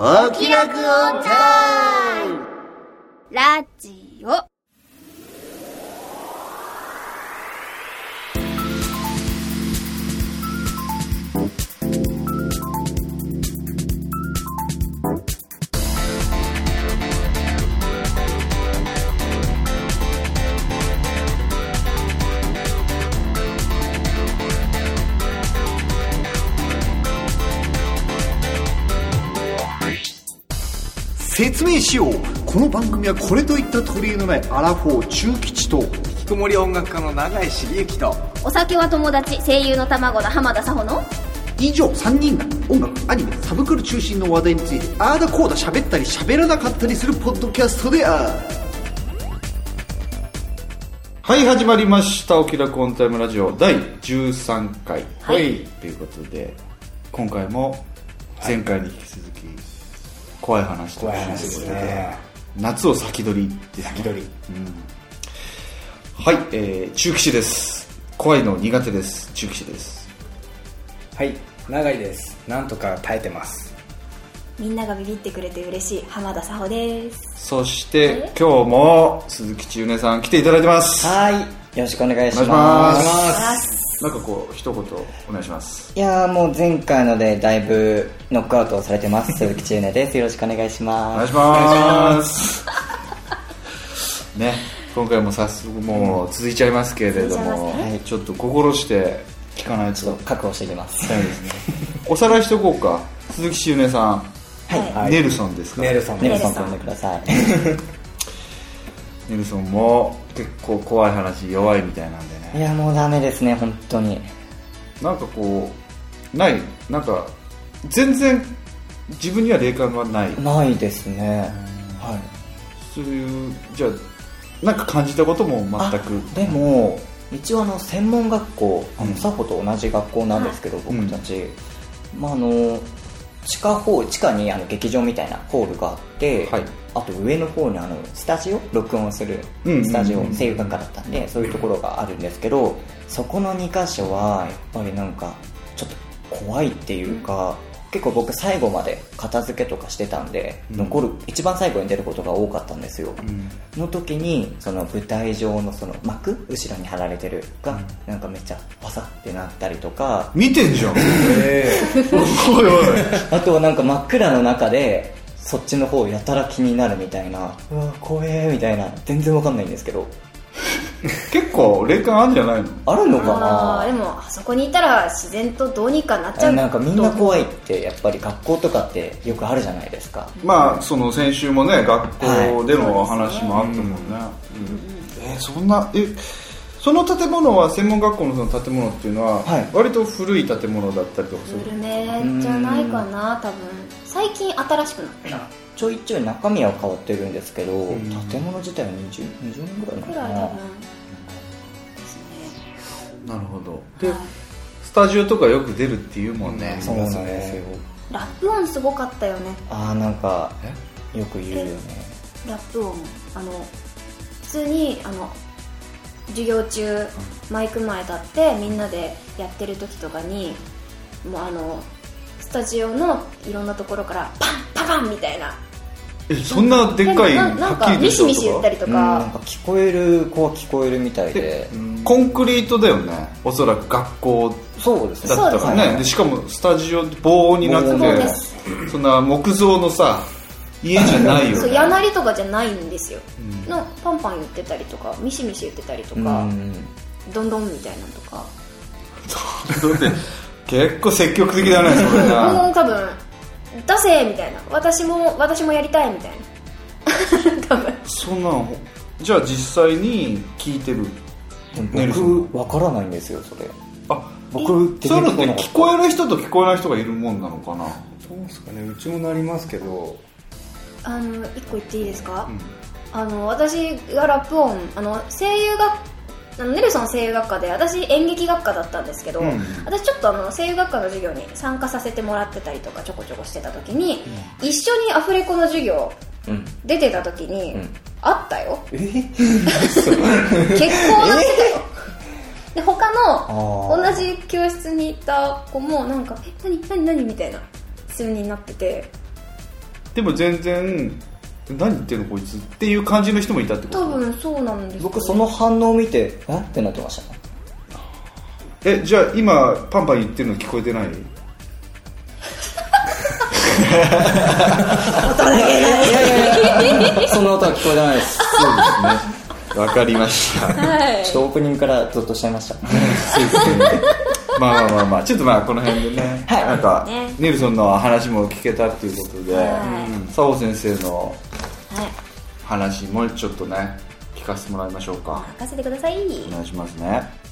お気楽オンタイムラジオ。説明しようこの番組はこれといった取り柄のないアラフォー中吉と引きこもり音楽家の永井茂之とお酒は友達、声優の卵の浜田さほの。以上3人が音楽アニメサブクル中心の話題についてあーだこーだ喋ったり喋らなかったりするポッドキャストであるはい、始まりました。お気楽オンタイムラジオ第13回。はいということで、今回も前回に引き続き、怖い話と怖い話ですね夏を先取りですね。先取りはい、えー、中騎士です。怖いの苦手です。中騎士です。はい永井ですなんとか耐えてますみんながビビってくれて嬉しい浜田さほです。そして、今日も鈴木千畝さん来ていただいてます。はい。よろしくお願いしお願いしま。す。なんかこう、一言お願いします。いやーもう前回のでだいぶノックアウトされてます。鈴木千畝です。よろしくお願いしおます。願いします。ね、今回も早速もう続いちゃいますけれども、はいちょっと心して聞かないとちょっと確保していきます。そうですね。おさらいしとこうか。鈴木しゅうねさん、はい。はいネルソンですか？ネルソンネルソンと呼んでください。ネルソンも結構怖い話弱いみたいなんでいね。やもうダメですね、本当に。なんかこう、ない、なんか、全然自分には霊感がない？ないですね。はい。そういう、じゃあ、なんか感じたことも全く。でも、一応あの専門学校、あうんのサホと同じ学校なんですけど、僕たち、まああの地下ホ地下にあの劇場みたいなホールがあって、はいあと上の方にあのスタジオ録音するスタジオ、声優学科だったんでそういうところがあるんですけどそこの2箇所はやっぱりなんかちょっと怖いっていうか、結構僕最後まで片付けとかしてたんで、うん。残る一番最後に出ることが多かったんですよ、の時にその舞台上のその幕後ろに貼られてるが、なんかめっちゃパサってなったりとか。見てんじゃん。え おいおい。あとはなんか真っ暗の中でそっちの方やたら気になるみたいなうわ怖えみたい。な全然わかんないんですけど。結構霊感あるんじゃないの？あるのかあーでなも、あそこにいたら自然とどうにかなっちゃう。なんかみんな怖いってやっぱり学校とかってよくあるじゃないですか。まあその先週もね学校での話もあったもんね、うん。えーそんなえその建物は専門学校のその建物っていうのは、はい。割と古い建物だったりとかする？古めじゃないかな、多分。最近新しくなった。ちょいちょい中身は変わってるんですけど、ん。建物自体は 20, 20年ぐらいなくのからな。い多分。ですね。なるほど。でスタジオとかよく出るっていうもんねそうなんですよ。ラップ音すごかったよね。ああなんかよく言うよね。ラップ音。あの普通にあの授業中マイク前立ってみんなでやってる時とかにもうあのスタジオのいろんなところからパンパパンみたいな。えそんなでっかいななんはっきりとかミシミシ言ったりとうんなんかか聞こえる子は聞こえるみたいで。コンクリートだよね。おそらく学校そうですね。だったからね。でしかもスタジオ棒になってそんな木造のさ家じゃないよそうね柳りとかじゃないんですよ、うん。のパンパン言ってたりとかミシミシ言ってたりとうか、ん。どんどんみたいなのとか。だって結構積極的だねそれな もう多分出せみたいな。私も私もやりたいみたいな。多分。そんなのじゃあ実際に聞いてる？僕わからないんですよそれ。あ僕そういうのって聞こえる人と聞こえない人がいるもんなのかな？そうですかねうちもなりますけど。あの一個言っていいですか、あの私がラップ音あの声優学あのネルソン声優学科で私演劇学科だったんですけど、うん私ちょっとあの声優学科の授業に参加させてもらってたりとかちょこちょこしてた時に、一緒にアフレコの授業出てた時に、ん。あったよ。え？結構なってたよ。で他の同じ教室にいた子もなんか「え何何何?」みたいな普通になってて。でも全然何言ってんのこいつっていう感じの人もいたってこと？多分そうなんですよ僕その反応を見てえ？ってなってました。ねえじゃあ今パンパン言ってるの聞こえてない？その音は聞こえてないです。そうですね。わかりました。はい。ちょっとオープニングからゾッとしちゃいました まあまあまあまあちょっとまあこの辺でね、はい。なんか、ね。ネルソンの話も聞けたっていうことで、はい。うん。先生のはい。話もちょっとね聞かせてもらいましょうか。任せてください。お願いしますね。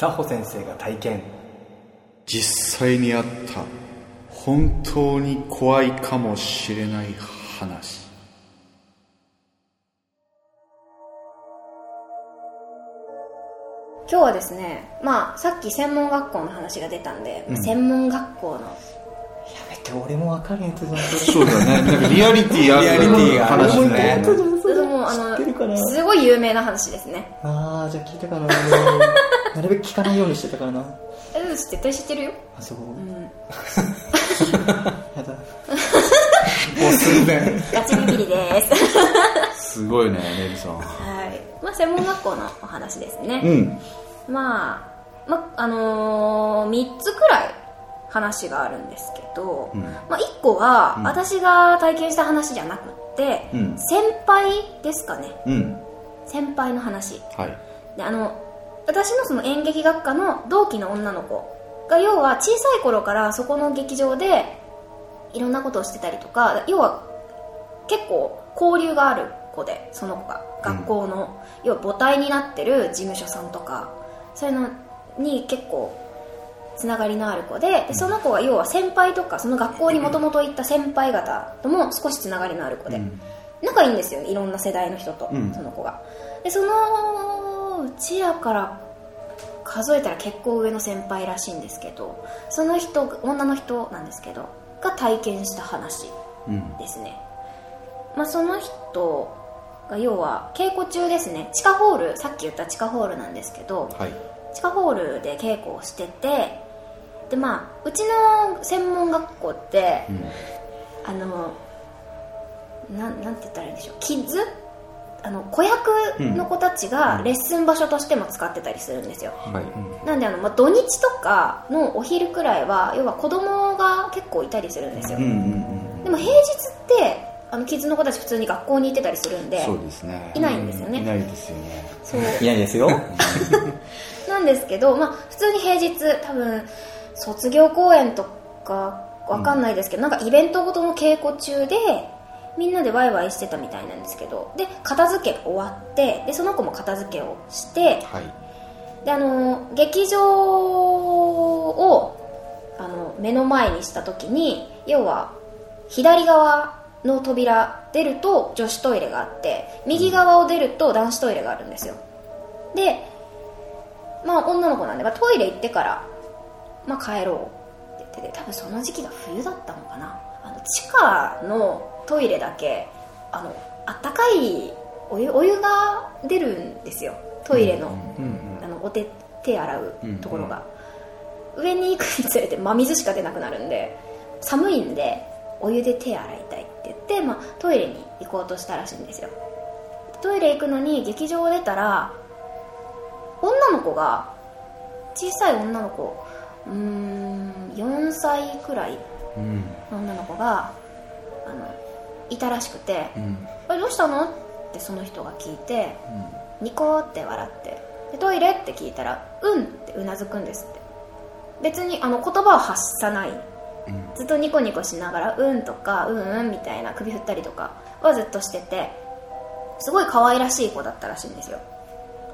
佐穂先生が体験実際にあった本当に怖いかもしれない話。今日はですねまあさっき専門学校の話が出たんで、専門学校の。やめて俺も分かるやつだそうだね。なんかリアリティあるリアリティがある話ね。ねでもあの知ってるかな？すごい有名な話ですね。ああじゃあ聞いたかな。なるべく聞かないようにしてたからなえうん絶対知ってるよ。あそう、ん。やだ。もう寸前ガチビビリです。すごいねネルソン。はい。まあ専門学校のお話ですね、うん。まあ、まあのー、3つくらい話があるんですけど、うん。まあ、1個は私が体験した話じゃなくって、うん。先輩ですかね。うん。先輩の話。はい。であの私のその演劇学科の同期の女の子が要は小さい頃からそこの劇場でいろんなことをしてたりとか要は結構交流がある子でその子が。学校の、要は母体になってる事務所さんとかそういうのに結構つながりのある子ででその子は要は先輩とかその学校にもともと行った先輩方とも少しつながりのある子で、うん。仲いいんですよいろんな世代の人と、うん。その子が。でそのうちやから数えたら結構上の先輩らしいんですけどその人女の人なんですけどが体験した話うんですね、まあ、その人が要は稽古中ですね。地下ホールさっき言った地下ホールなんですけどはい。地下ホールで稽古をしててでまあうちの専門学校って、うん。あのなんなんて言ったらいいんでしょう。キッズあの子役の子たちがレッスン場所としても使ってたりするんですよ、はい。なんであの、まあ、土日とかのお昼くらいは要は子供が結構いたりするんですよ、うんうんうんでも平日ってあのキッズの子たち普通に学校に行ってたりするんでそうですね。いないんですよね。いないですよね。そう。いないですよ。なんですけど、まあ、普通に平日多分卒業公演とかわかんないですけど、なんかイベントごとの稽古中でみんなでワイワイしてたみたいなんですけどで片付けが終わってでその子も片付けをしてはい。であの劇場をあの目の前にした時に要は左側の扉出ると女子トイレがあって右側を出ると男子トイレがあるんですよ。でまあ女の子なんで、まあ、トイレ行ってから、まあ、帰ろうって言ってて多分その時期が冬だったのかな。あの地下のトイレだけあのあったかいお湯お湯が出るんですよ。トイレの,、あのお手手洗うところが、上に行くにつれて真水しか出なくなるんで寒いんでお湯で手洗いたいって言って、まあ、トイレに行こうとしたらしいんですよ。トイレ行くのに劇場を出たら女の子が小さい女の子うーん4歳くらいうんの女の子があのいたらしくてうん「あれどうしたの?」ってその人が聞いてニコーって笑ってでトイレ？って聞いたら「うん」ってうなずくんですって。別にあの言葉を発さない。ずっとニコニコしながら「うん」とか「うんうん」みたいな首振ったりとかはずっとしててすごい可愛らしい子だったらしいんですよ。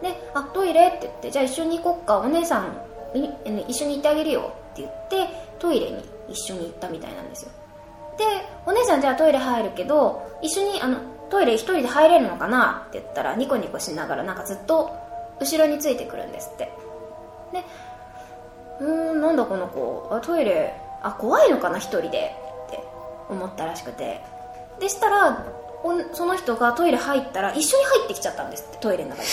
で「あトイレ?」って言って「じゃあ一緒に行こっか。お姉さんい一緒に行ってあげるよ」って言ってトイレに一緒に行ったみたいなんですよ。でお姉さんじゃあトイレ入るけど一緒にあのトイレ一人で入れるのかなって言ったらニコニコしながらなんかずっと後ろについてくるんですって。でうーんなんだこの子。あトイレあ怖いのかな一人でって思ったらしくて。でしたらその人がトイレ入ったら一緒に入ってきちゃったんですってトイレの中に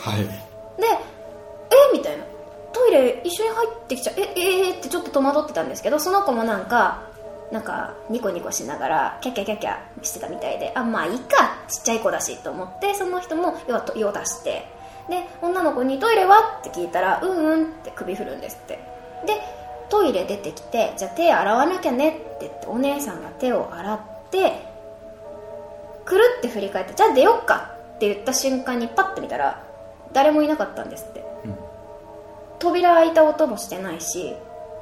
はい。でえ？みたいな。トイレ一緒に入ってきちゃえ？え？ー、ってちょっと戸惑ってたんですけどその子もなんかなんかニコニコしながらキャッキャキャッキャしてたみたいであまあいいかちっちゃい子だしと思ってその人も用と用出してで女の子に「トイレは?」って聞いたら「うんうん」って首振るんですって。でトイレ出てきて「じゃあ手洗わなきゃね」って言ってお姉さんが手を洗ってくるって振り返って「じゃあ出よっか」って言った瞬間にパッて見たら誰もいなかったんですって、扉開いた音もしてないし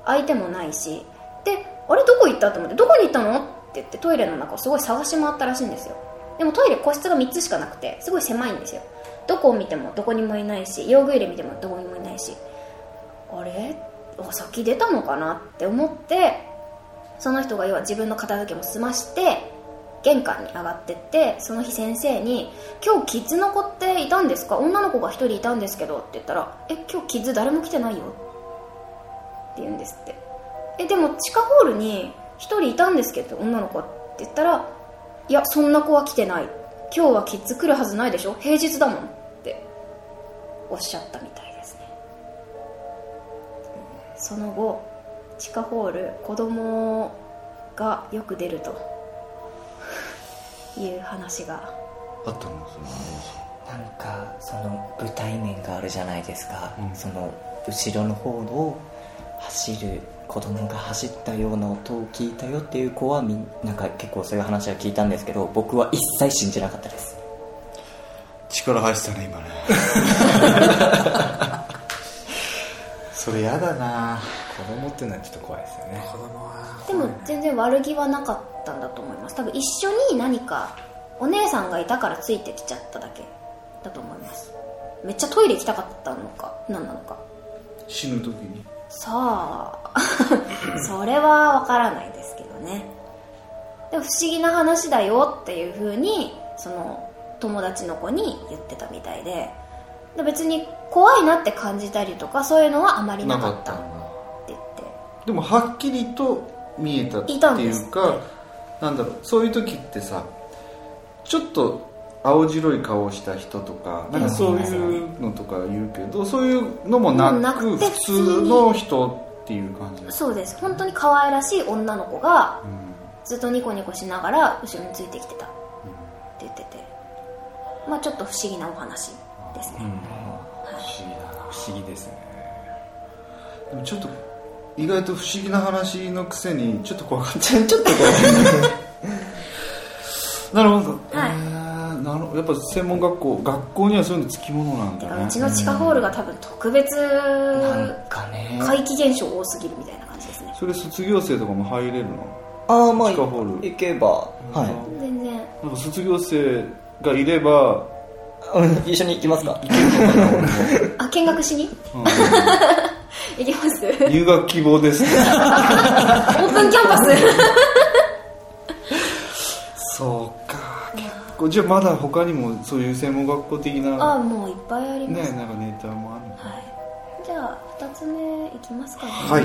開いてもないしであれどこ行った？と思ってどこに行ったの？って言ってトイレの中をすごい探し回ったらしいんですよ。でもトイレ個室が3つしかなくてすごい狭いんですよ。どこを見てもどこにもいないし用具入れ見てもどこにもいないし。あれ？あ先出たのかなって思ってその人が要は自分の片付けも済まして玄関に上がってってその日先生に「今日キッズの子っていたんですか？女の子が1人いたんですけど」って言ったら「え今日キッズ誰も来てないよ」って言うんですって。えでも地下ホールに1人いたんですけど女の子って言ったら「いやそんな子は来てない。今日はキッズ来るはずないでしょ？平日だもん」って。おっしゃったみたいですね。その後地下ホール子供がよく出ると。いう話が。あったのそのなんかその舞台面があるじゃないですか、その後ろの方を走る子供が走ったような音を聞いたよっていう子はみんなんか結構そういう話は聞いたんですけど僕は一切信じなかったです。力入ってたね今ね。それやだな。子供っていうのはちょっと怖いですよね。子供はでも全然悪気はなかったんだと思います。多分一緒に何かお姉さんがいたからついてきちゃっただけだと思います。めっちゃトイレ行きたかったのか何なのか。死ぬ時に？さあ それは分からないですけどね。でも不思議な話だよっていう風にその友達の子に言ってたみたいで。で別に怖いなって感じたりとかそういうのはあまりなかったって言って。でもはっきりと見えたっていうかなんだろうそういう時ってさちょっと青白い顔をした人とかなんかそういうのとか言うけどそういうのもなく普通の人っていう感じそうです。本当に可愛らしい女の子がうん。ずっとニコニコしながら後ろについてきてた。って言ってて。まあちょっと不思議なお話ですね、不思議だ。な不思議ですね。でもちょっと意外と不思議な話のくせにちょっと怖かった。ちょっとこ なるほど、はい。えーなるやっぱ専門学校学校にはそういうのつきものなんだね。うちの地下ホールが多分特別うなんかね。怪奇現象多すぎるみたいな感じですね。それ卒業生とかも入れるの？ああまあ地下ホール。行けば。は全然。なんか卒業生がいれば 一緒に行きますか？あ見学しに？うん。行きます。オー入学希望です。ねプンキャンパス結構じゃあまだ他にもそういう専門学校的なあもういっぱいあります、ねなんかネタもあるの？かはい、じゃあ2つ目いきますかね、はい。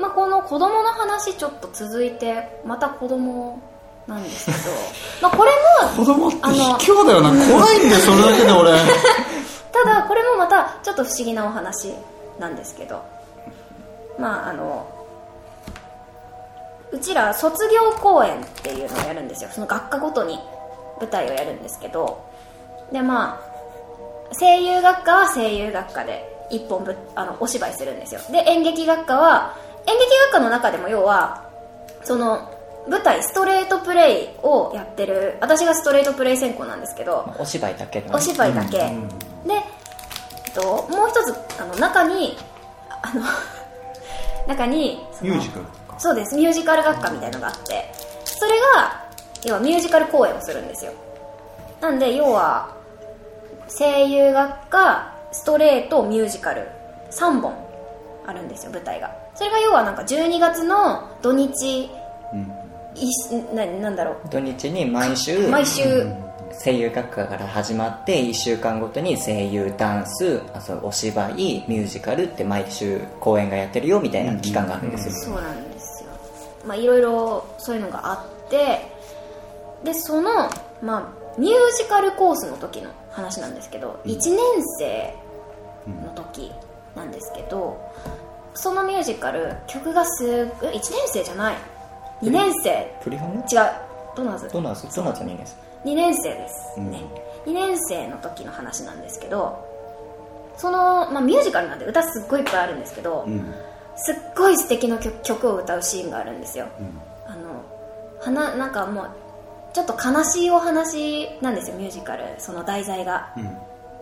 まあ、この子供の話ちょっと続いてまた子供なんですけど。まあこれも子供って卑怯だよな。怖いんだよそれだけで俺。ただこれもまたちょっと不思議なお話なんですけど。まああのうちら卒業公演っていうのをやるんですよ。その学科ごとに舞台をやるんですけどでまあ声優学科は声優学科で一本ぶあのお芝居するんですよ。で演劇学科は演劇学科の中でも要はその舞台ストレートプレイをやってる私がストレートプレイ専攻なんですけどお芝居だけのお芝居だけ、で、えっと、もう一つあの中にあの中にミュージカルそうです。ミュージカル学科みたいのがあってそれが要はミュージカル公演をするんですよ。なんで要は声優学科ストレートミュージカル。3本あるんですよ舞台が。それが要はなんか12月の土日いななんだろ土日に毎週う毎週。声優学科から始まって1週間ごとに声優ダンスあそうお芝居ミュージカルって毎週公演がやってるよみたいな期間があるんですよ、そうなんですよ。まあいろいろそういうのがあってでその、まあ、ミュージカルコースの時の話なんですけど、1年生の時なんですけど、そのミュージカル曲がすっごい1年生じゃない。2年生。プリハム違う。ドナーズ。ドナーズ。ドナーズ2年生2年生です。ね、2年生の時の話なんですけどその、まあ、ミュージカルなんで歌すっごいいっぱいあるんですけど、すっごい素敵な曲曲を歌うシーンがあるんですよ、あの花なんかもうちょっと悲しいお話なんですよミュージカル。その題材が、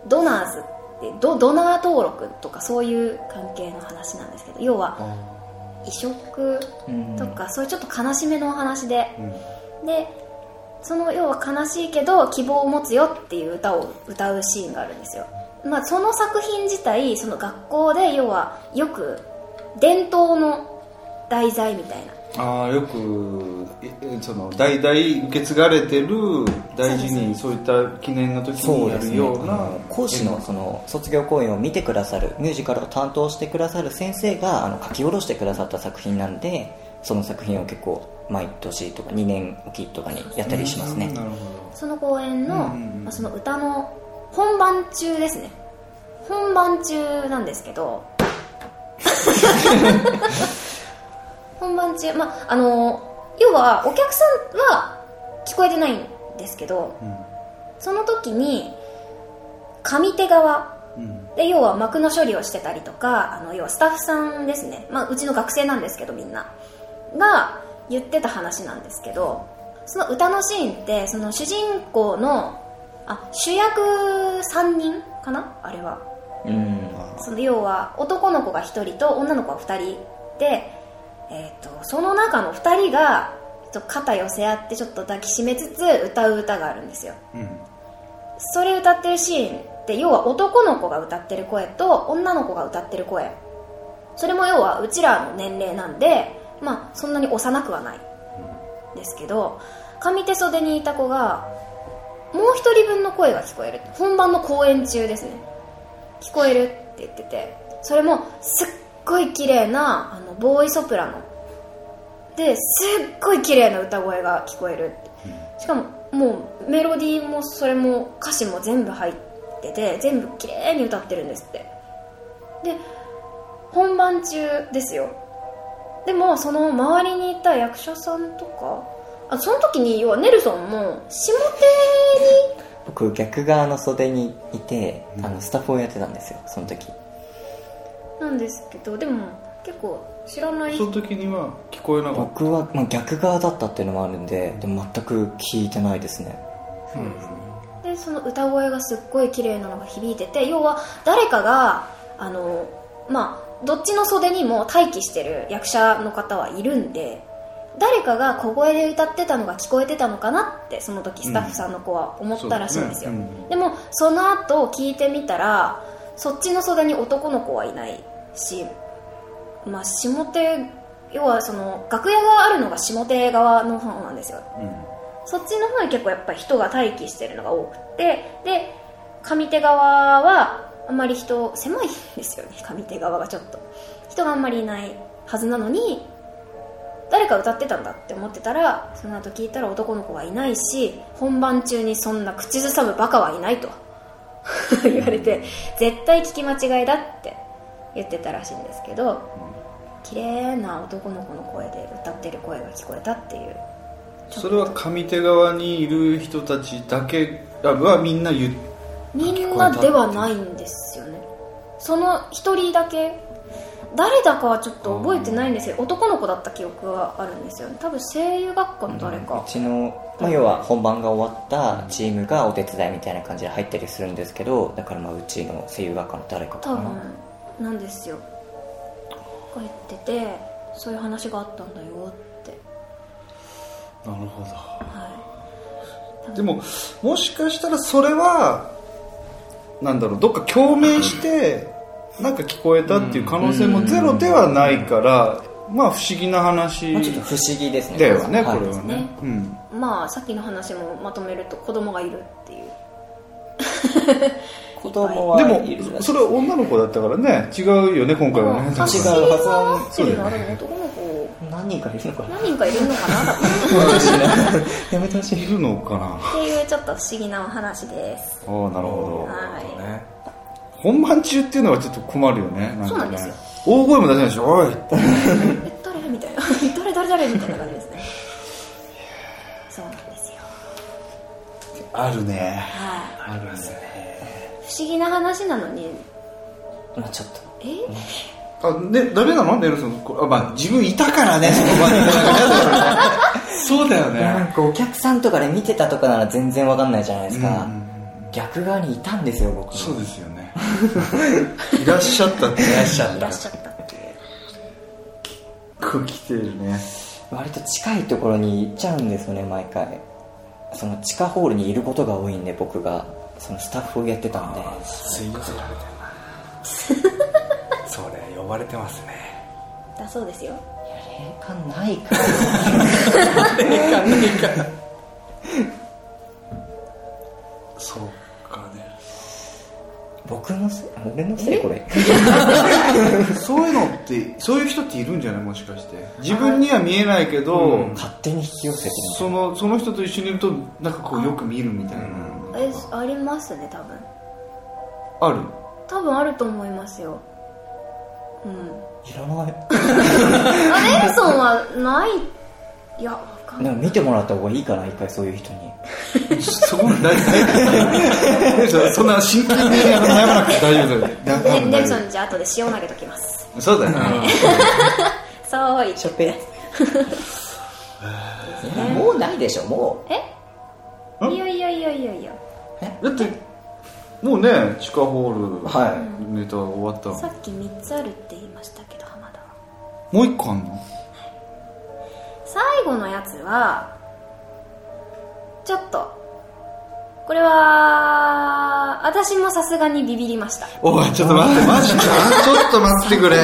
ドナーズってドドナー登録とかそういう関係の話なんですけど要は移植とか、そういうちょっと悲しめのお話で、でその要は悲しいけど希望を持つよっていう歌を歌うシーンがあるんですよ、まあ、その作品自体その学校で要はよく伝統の題材みたいな。ああよくえその代々受け継がれてる大事にそういった記念の時にやるようなあの講師のその卒業公演を見てくださるミュージカルを担当してくださる先生があの書き下ろしてくださった作品なんでその作品を結構毎年とか2年おきとかにやったりしますね。なるほその公演の,、まあ、その歌の本番中ですね。本番中なんですけど。本番中まああの要はお客さんは聞こえてないんですけど、その時に上手側。で要は幕の処理をしてたりとかあの要はスタッフさんですね、まあ、うちの学生なんですけどみんな。が言ってた話なんですけどその歌のシーンってその主人公のあ主役3人かな？あれは。うん。その要は男の子が1人と女の子が2人で、えー、とその中の2人が肩寄せ合ってちょっと抱きしめつつ歌う歌があるんですよ。それ歌ってるシーンって要は男の子が歌ってる声と女の子が歌ってる声。それも要はうちらの年齢なんでまあそんなに幼くはない。ですけど上手袖にいた子がもう一人分の声が聞こえる。本番の公演中ですね。聞こえるって言っててそれもすっごい綺麗なあのボーイソプラノ。ですっごい綺麗な歌声が聞こえる。しかももうメロディーもそれも歌詞も全部入ってて全部綺麗に歌ってるんですって。で本番中ですよ。でもその周りにいた役者さんとかあその時に要はネルソンも下手に僕逆側の袖にいてあのスタッフをやってたんですよその時。なんですけどでも結構知らない。その時には聞こえなかった。僕は、まあ、逆側だったっていうのもあるんででも全く聞いてないですね。でその歌声がすっごい綺麗なのが響いてて要は誰かがあのまあどっちの袖にも待機してる役者の方はいるんで誰かが小声で歌ってたのが聞こえてたのかなってその時スタッフさんの子は思ったらしいんですよ、そうですね。でもその後聞いてみたらそっちの袖に男の子はいないしまあ下手要はその楽屋があるのが下手側の方なんですよ。そっちの方に結構やっぱり人が待機してるのが多くてで上手側はあんまり人狭いんですよね。上手側がちょっと。人があんまりいないはずなのに誰か歌ってたんだって思ってたらその後聞いたら男の子がいないし本番中にそんな口ずさむバカはいないと 言われて絶対聞き間違いだって言ってたらしいんですけど綺麗な男の子の声で歌ってる声が聞こえたっていう。それは上手側にいる人たちだけはみんな言っみんなではないんですよね。その一人だけ誰だかはちょっと覚えてないんですよ。男の子だった記憶はあるんですよね。多分声優学科の誰か。うちの、まあ、要は本番が終わったチームがお手伝いみたいな感じで入ったりするんですけどだからまあうちの声優学科の誰かかな。多分なんですよ。帰っててそういう話があったんだよって。なるほど。はい。でももしかしたらそれはなんだろうどっか共鳴してなんか聞こえたっていう可能性もゼロではないからまあ不思議な話まあ、ちょっと不思議ですねだよねはいこれはね。ね。うん。まあさっきの話もまとめると子供がいるっていう。子供はでもそれは女の子だったからね違うよね今回はね。まあ違うはずなの走りがあるの男の子何人かいるのかな。何人かいるのかな？やめてほしい。いるのかな？っていうちょっと不思議なお話です。ああなるほど。はい。ね本番中っていうのはちょっと困るよね。なんかね。そうなんですよ。大声も出せないでしょおいってえ誰みたいな。誰誰誰みたいな感じですね。そうなんですよ。あるね。はい。あるね。不思議な話なのに。まあちょっと。え？あねダメなの？ネルソン。こあまあ自分いたからねその場に。なんか嫌だよね。そうだよなんねかお客さんとかで見てたとかなら全然わかんないじゃないですか、逆側にいたんですよ僕。そうですよね いらっしゃったって。いらっしゃっいらっしゃった。っていう空気てるね。割と近いところに行っちゃうんですよね毎回。その地下ホールにいることが多いんで僕が。そのスタッフをやってたんで。吸い寄せられてるなそれ呼ばれてますね。だそうですよ。霊感ないから。そうか。ね僕のせい俺のせいこれ。そういうのってそういう人っているんじゃない？もしかして。自分には見えないけど、勝手に引き寄せてるそのその人と一緒にいるとなんかこうよく見るみたいな、えありますね多分。ある？多分あると思いますよ。うん。いらない。あネルソンはない。いやわかんないでも見てもらった方がいいかな一回そういう人に。そこ大丈そんな真剣に悩まなくて大丈夫だよネルソンじゃあ後で塩投げときますそうだよねそう言っしょっぺもうないでしょもうえいやいやいやいやいやだってもうね地下ホール、はいネタ終わったさっき3つあるって言いましたけど浜田はもう一個あんの最後のやつはちょっとこれは私もさすがにビビりました。おいちょっと待ってマジか？ちょっと待ってくれ。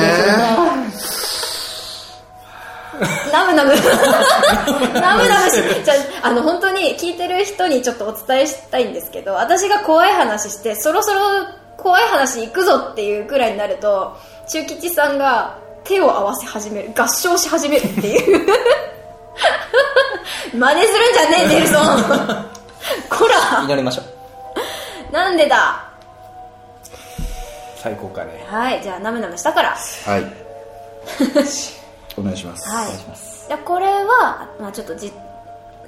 ナムナム。ナムナムしじゃああの本当に聞いてる人にちょっとお伝えしたいんですけど私が怖い話してそろそろ怖い話行くぞっていうくらいになると中吉さんが手を合わせ始める合唱し始めるっていう 真似するんじゃねえネルソン。こうら。祈りましょう。なんでだ？最高かね。はいじゃあナムナムしたから。はい。お願いします。はい。お願いします。いやこれは、まあ、ちょっとじ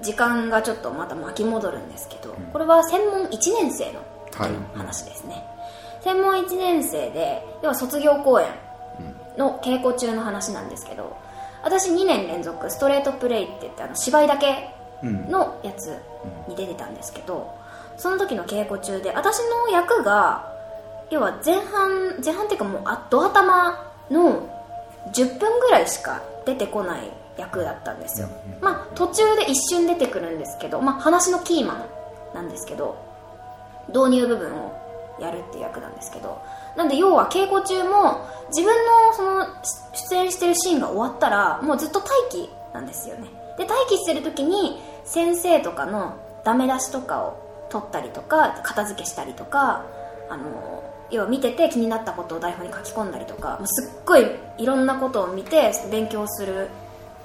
時間がちょっとまた巻き戻るんですけど、これは専門1年生の時の話ですね、専門1年生で要は卒業公演の稽古中の話なんですけど私2年連続ストレートプレイって言ってあの芝居だけのやつに出てたんですけど、その時の稽古中で私の役が要は前半前半っていうかもうあド頭の10分ぐらいしか出てこない役だったんですよ、まあ途中で一瞬出てくるんですけど、まあ、話のキーマンなんですけど導入部分をやるっていう役なんですけどなんで要は稽古中も自分のその出演してるシーンが終わったらもうずっと待機なんですよね。で待機してる時に先生とかのダメ出しとかを取ったりとか片付けしたりとかあの要は見てて気になったことを台本に書き込んだりとかすっごいいろんなことを見て勉強する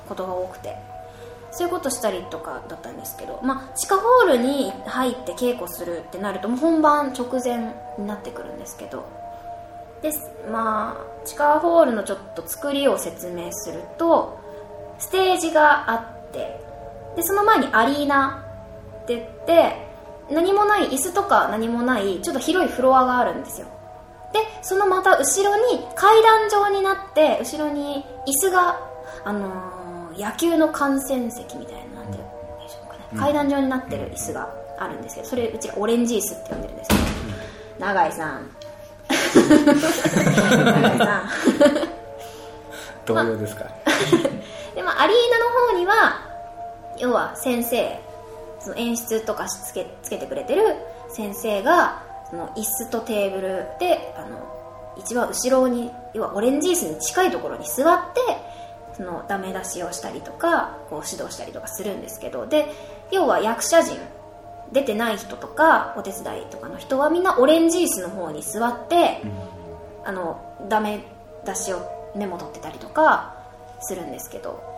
ことが多くて。そういうことしたりとかだったんですけど、まあ、地下ホールに入って稽古するってなるともう本番直前になってくるんですけどです。まあ地下ホールのちょっと作りを説明するとステージがあってでその前にアリーナって言って何もない椅子とか何もないちょっと広いフロアがあるんですよ。でそのまた後ろに階段状になって後ろに椅子が、あのー野球の観戦席みたいななんていうんでしょうかね、階段状になってる椅子があるんですけどそれうちらオレンジ椅子って呼んでるんですけど、永井さん 同様ですか？で、まあ、アリーナの方には要は先生その演出とかつけつけてくれてる先生がその椅子とテーブルであの一番後ろに要はオレンジ椅子に近いところに座ってそのダメ出しをしたりとかこう指導したりとかするんですけど。で要は役者陣出てない人とかお手伝いとかの人はみんなオレンジ椅子の方に座って、あのダメ出しをメモ取ってたりとかするんですけど。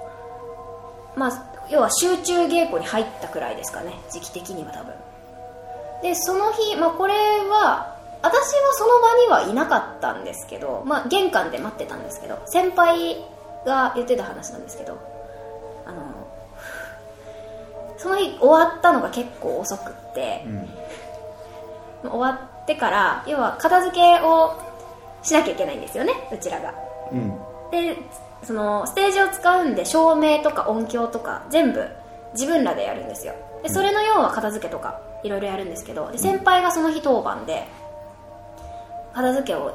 まあ要は集中稽古に入ったくらいですかね。時期的には多分。でその日、まあ、これは私はその場にはいなかったんですけど、まあ、玄関で待ってたんですけど先輩が言ってた話なんですけどその日終わったのが結構遅くって、終わってから要は片付けをしなきゃいけないんですよねうちらが。うん。でそのステージを使うんで照明とか音響とか全部自分らでやるんですよ。でそれの要は片付けとかいろいろやるんですけどで先輩がその日当番で片付けを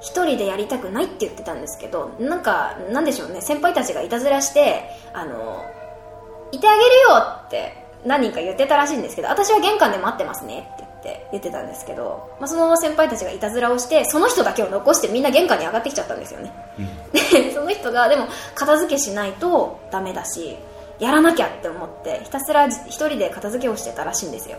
一人でやりたくないって言ってたんですけどなんかなんでしょうね先輩たちがいたずらしてあのいてあげるよって何人か言ってたらしいんですけど私は玄関で待ってますねって言って言ってたんですけど、まあ、その先輩たちがいたずらをしてその人だけを残してみんな玄関に上がってきちゃったんですよね、で その人がでも片付けしないとダメだしやらなきゃって思ってひたすら一人で片付けをしてたらしいんですよ、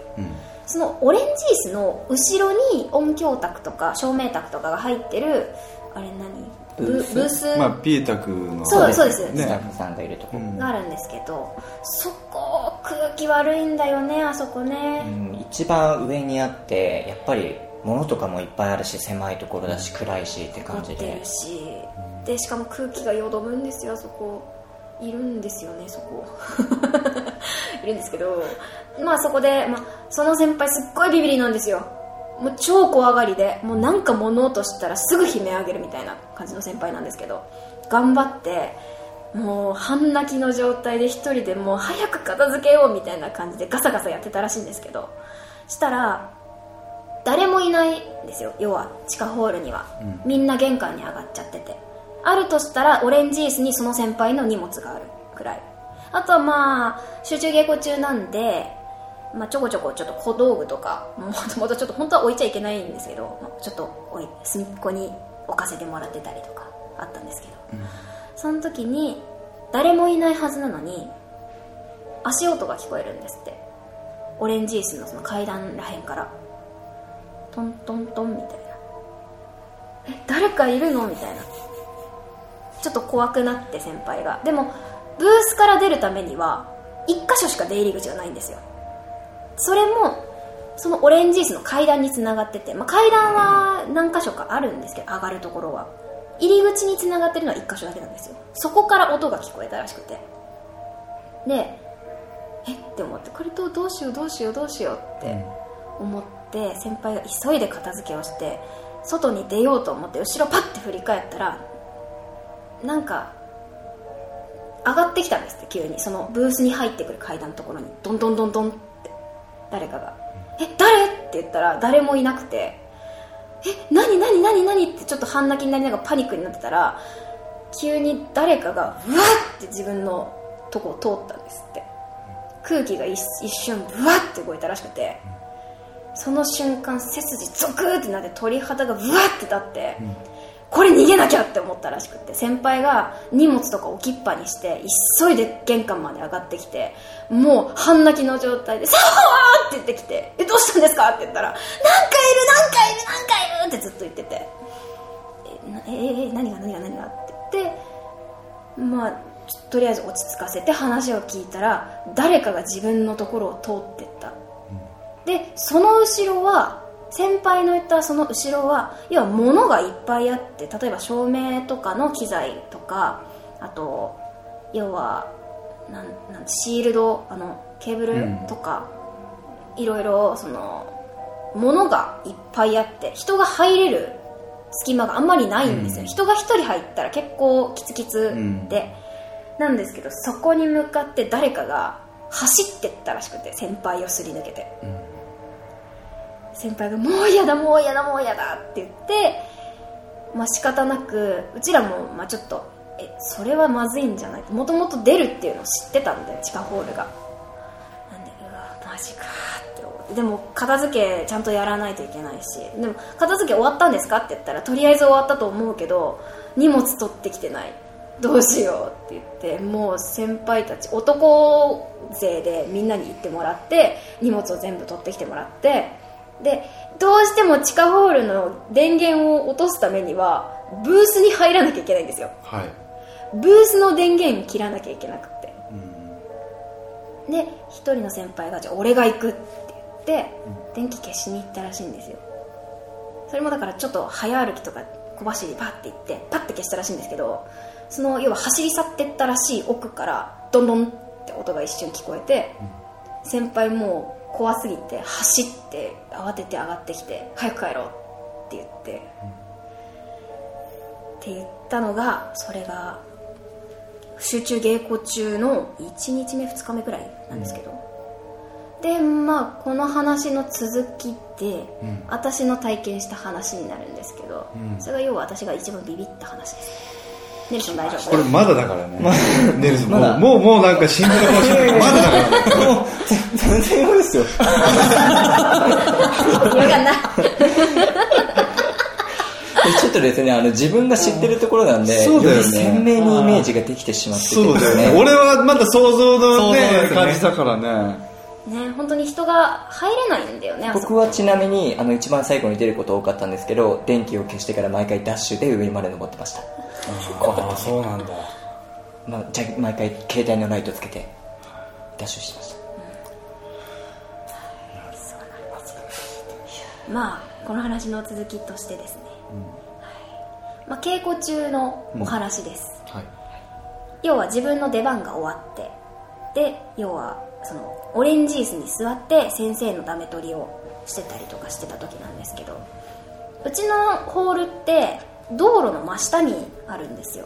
そのオレンジースの後ろに音響卓とか照明卓とかが入ってるあれ何？ブブース？ブース？まあピエタクのそうそうです。ね。スタッフさんがいるとこ、うん。があるんですけどそこ空気悪いんだよねあそこね、うん一番上にあってやっぱり物とかもいっぱいあるし狭いところだし暗いしって感なってじでるし。でしかも空気がよどむんですよあそこ。いるんですよねそこ。いるんですけど。まあそこで、まあ、その先輩すっごいビビりなんですよもう超怖がりでもうなんか物音したらすぐ悲鳴上げるみたいな感じの先輩なんですけど頑張ってもう半泣きの状態で一人でもう早く片付けようみたいな感じでガサガサやってたらしいんですけどしたら誰もいないんですよ要は地下ホールには、みんな玄関に上がっちゃってて。あるとしたらオレンジースにその先輩の荷物があるくらい。あとはまあ集中稽古中なんで、まあ、ちょこちょこちょっと小道具とかもともとちょっと本当は置いちゃいけないんですけど、まあちょっと置い隅っこに置かせてもらってたりとかあったんですけど、その時に誰もいないはずなのに足音が聞こえるんですって。オレンジースのその階段らへんから。トントントンみたいな。え誰かいるの？みたいな。ちょっと怖くなって先輩が。でもブースから出るためには1箇所しか出入り口がないんですよそれもそのオレンジースの階段につながってて、まあ、階段は何箇所かあるんですけど上がるところは。入り口につながってるのは1箇所だけなんですよ。そこから音が聞こえたらしくて。でえ？って思ってこれどうどうしようどうしようどうしようって思って先輩が急いで片付けをして外に出ようと思って後ろパッて振り返ったらなんか上がってきたんですって急に。そのブースに入ってくる階段のところに。ドンドンドンドンって誰かが「え誰?」って言ったら誰もいなくて「え何何何何?」ってちょっと半泣きになりながらパニックになってたら急に誰かがうわって自分のとこを通ったんですって。空気が一一瞬ブワッて動いたらしくて。その瞬間背筋ゾクーってなって鳥肌がブワッて立って、これ逃げなきゃって思ったらしくて先輩が荷物とか置きっぱにして急いで玄関まで上がってきてもう半泣きの状態で「さあ!」って言ってきて「えどうしたんですか?」って言ったら「なんかいるなんかいるなんかいる!」ってずっと言ってて「えええ何が何が何が?」って言ってまあとりあえず落ち着かせて話を聞いたら誰かが自分のところを通ってったでその後ろは先輩の言ったその後ろは要は物がいっぱいあって例えば照明とかの機材とかあと要はなんなんシールドあのケーブルとか、いろいろその物がいっぱいあって人が入れる隙間があんまりないんですよ、人が一人入ったら結構キツキツで、なんですけどそこに向かって誰かが走ってったらしくて先輩をすり抜けて、先輩が「もう嫌だもう嫌だもう嫌だ」って言ってまあ仕方なくうちらもまあちょっとえそれはまずいんじゃない？もともと出るっていうのを知ってたんで地下ホールが。なんでうわマジかって思って。でも片付けちゃんとやらないといけないし。でも片付け終わったんですか？って言ったらとりあえず終わったと思うけど荷物取ってきてない。どうしようって言ってもう先輩たち男勢でみんなに行ってもらって荷物を全部取ってきてもらってでどうしても地下ホールの電源を落とすためにはブースに入らなきゃいけないんですよ。はい。ブースの電源切らなきゃいけなくて。で一人の先輩がじゃあ俺が行くって言って、電気消しに行ったらしいんですよ。それもだからちょっと早歩きとか小走りパッて行ってパッて消したらしいんですけどその要は走り去ってったらしい奥からドンドンって音が一瞬聞こえて、先輩もう怖すぎて走って慌てて上がってきて早く帰ろうって言って、って言ったのがそれが集中稽古中の1日目2日目くらいなんですけど、でまあこの話の続きで、私の体験した話になるんですけど、それが要は私が一番ビビった話ですネルソン大丈夫？これまだだからね。ネルソン、まだ。もう、もう、もうなんか死んでるかもしれない。まだだからね。もう全然ですよ。なちょっとですねあの自分が知ってるところなんで、そうだよね。より鮮明にイメージができてしまっててそうだよね。俺はまだ想像のねね。感じだからね。ね本当に人が入れないんだよね僕はちなみにあの一番最後に出ること多かったんですけど電気を消してから毎回ダッシュで上まで登ってましたああそうなんだ。まあ、じゃ毎回携帯のライトつけてダッシュしてました。まあこの話の続きとしてですね、はい。まあ、稽古中のお話です、はい。要は自分の出番が終わってで要はそのオレンジ椅子に座って先生のダメ取りをしてたりとかしてた時なんですけどうちのホールって道路の真下にあるんですよ。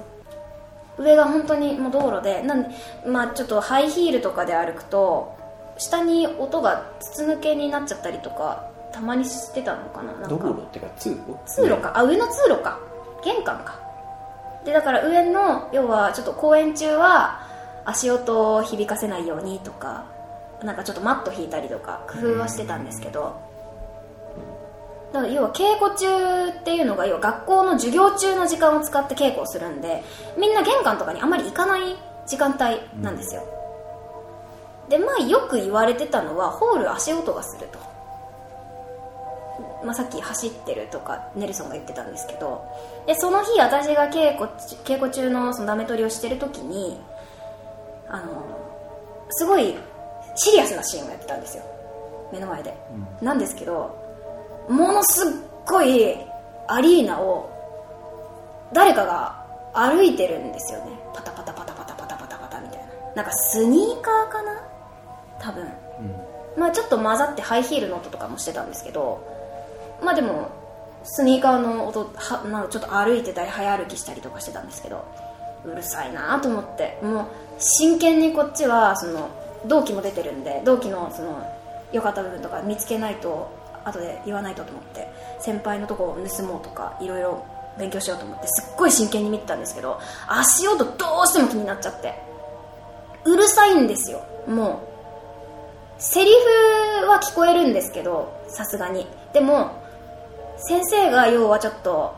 上が本当にもう道路でなんでまあちょっとハイヒールとかで歩くと下に音が筒抜けになっちゃったりとかたまにしてたのかななんか。道路っていうか通路？通路か。あ上の通路か。玄関か。でだから上の要はちょっと公演中は足音を響かせないようにとかなんかちょっとマット引いたりとか工夫はしてたんですけどだから要は稽古中っていうのが要は学校の授業中の時間を使って稽古をするんでみんな玄関とかにあまり行かない時間帯なんですよ、でまあよく言われてたのはホール足音がすると。まあ、さっき走ってるとかネルソンが言ってたんですけど。でその日私が稽古稽古中のそのダメ取りをしてる時にあのすごいシリアスなシーンをやってたんですよ。目の前で、なんですけどものすっごいアリーナを誰かが歩いてるんですよね。パタパタパタパタパタパタパタみたいな。なんかスニーカーかな？多分、まあちょっと混ざってハイヒールの音とかもしてたんですけどまあでもスニーカーの音はなんかちょっと歩いてたり早歩きしたりとかしてたんですけどうるさいなと思って。もう真剣にこっちはその同期も出てるんで同期のその良かった部分とか見つけないと後で言わないとと思って先輩のとこを盗もうとかいろいろ勉強しようと思ってすっごい真剣に見てたんですけど足音どうしても気になっちゃってうるさいんですよ。もうセリフは聞こえるんですけどさすがに。でも先生が要はちょっと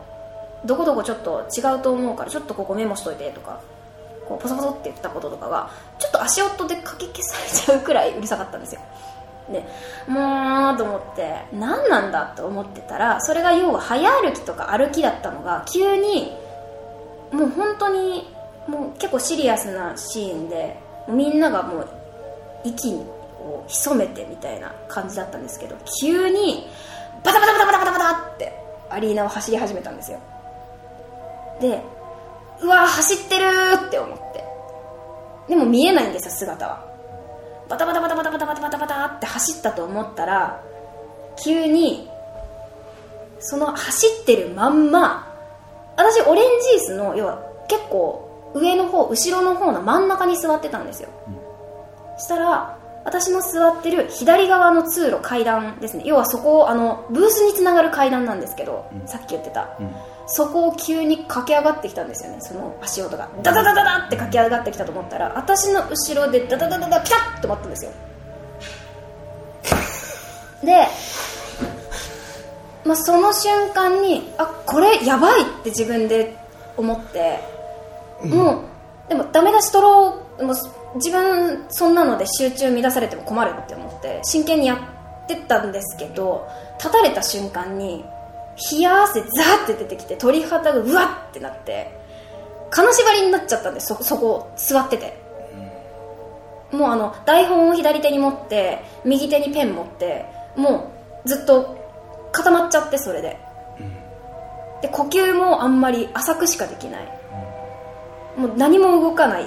どこどこちょっと違うと思うからちょっとここメモしといてとかこうポソポソって言ったこととかがちょっと足音でかき消されちゃうくらいうるさかったんですよ。でもうと思って何なんだと思ってたらそれが要は早歩きとか歩きだったのが急にもう本当にもう結構シリアスなシーンでみんながもう息を潜めてみたいな感じだったんですけど急にバタバタバタバタバタバタってアリーナを走り始めたんですよ。でうわ走ってるって思って。でも見えないんですよ姿は。バタバタバタバタバタバタバタバタって走ったと思ったら急にその走ってるまんま私オレンジースの要は結構上の方後ろの方の真ん中に座ってたんですよ、そしたら私の座ってる左側の通路階段ですね要はそこをあのブースにつながる階段なんですけど、さっき言ってた、そこを急に駆け上がってきたんですよね。その足音が。ダダダダダって駆け上がってきたと思ったら私の後ろでダダダダダピタッと待ったんですよ。で、まあ、その瞬間にあこれやばいって自分で思ってもうでもダメ出し取ろうもう自分そんなので集中乱されても困るって思って真剣にやってたんですけど立たれた瞬間に冷や汗ザーって出てきて鳥肌がうわってなって金縛りになっちゃったんですそそこ座ってて。もうあの台本を左手に持って右手にペン持ってもうずっと固まっちゃってそれで、で呼吸もあんまり浅くしかできない、もう何も動かない。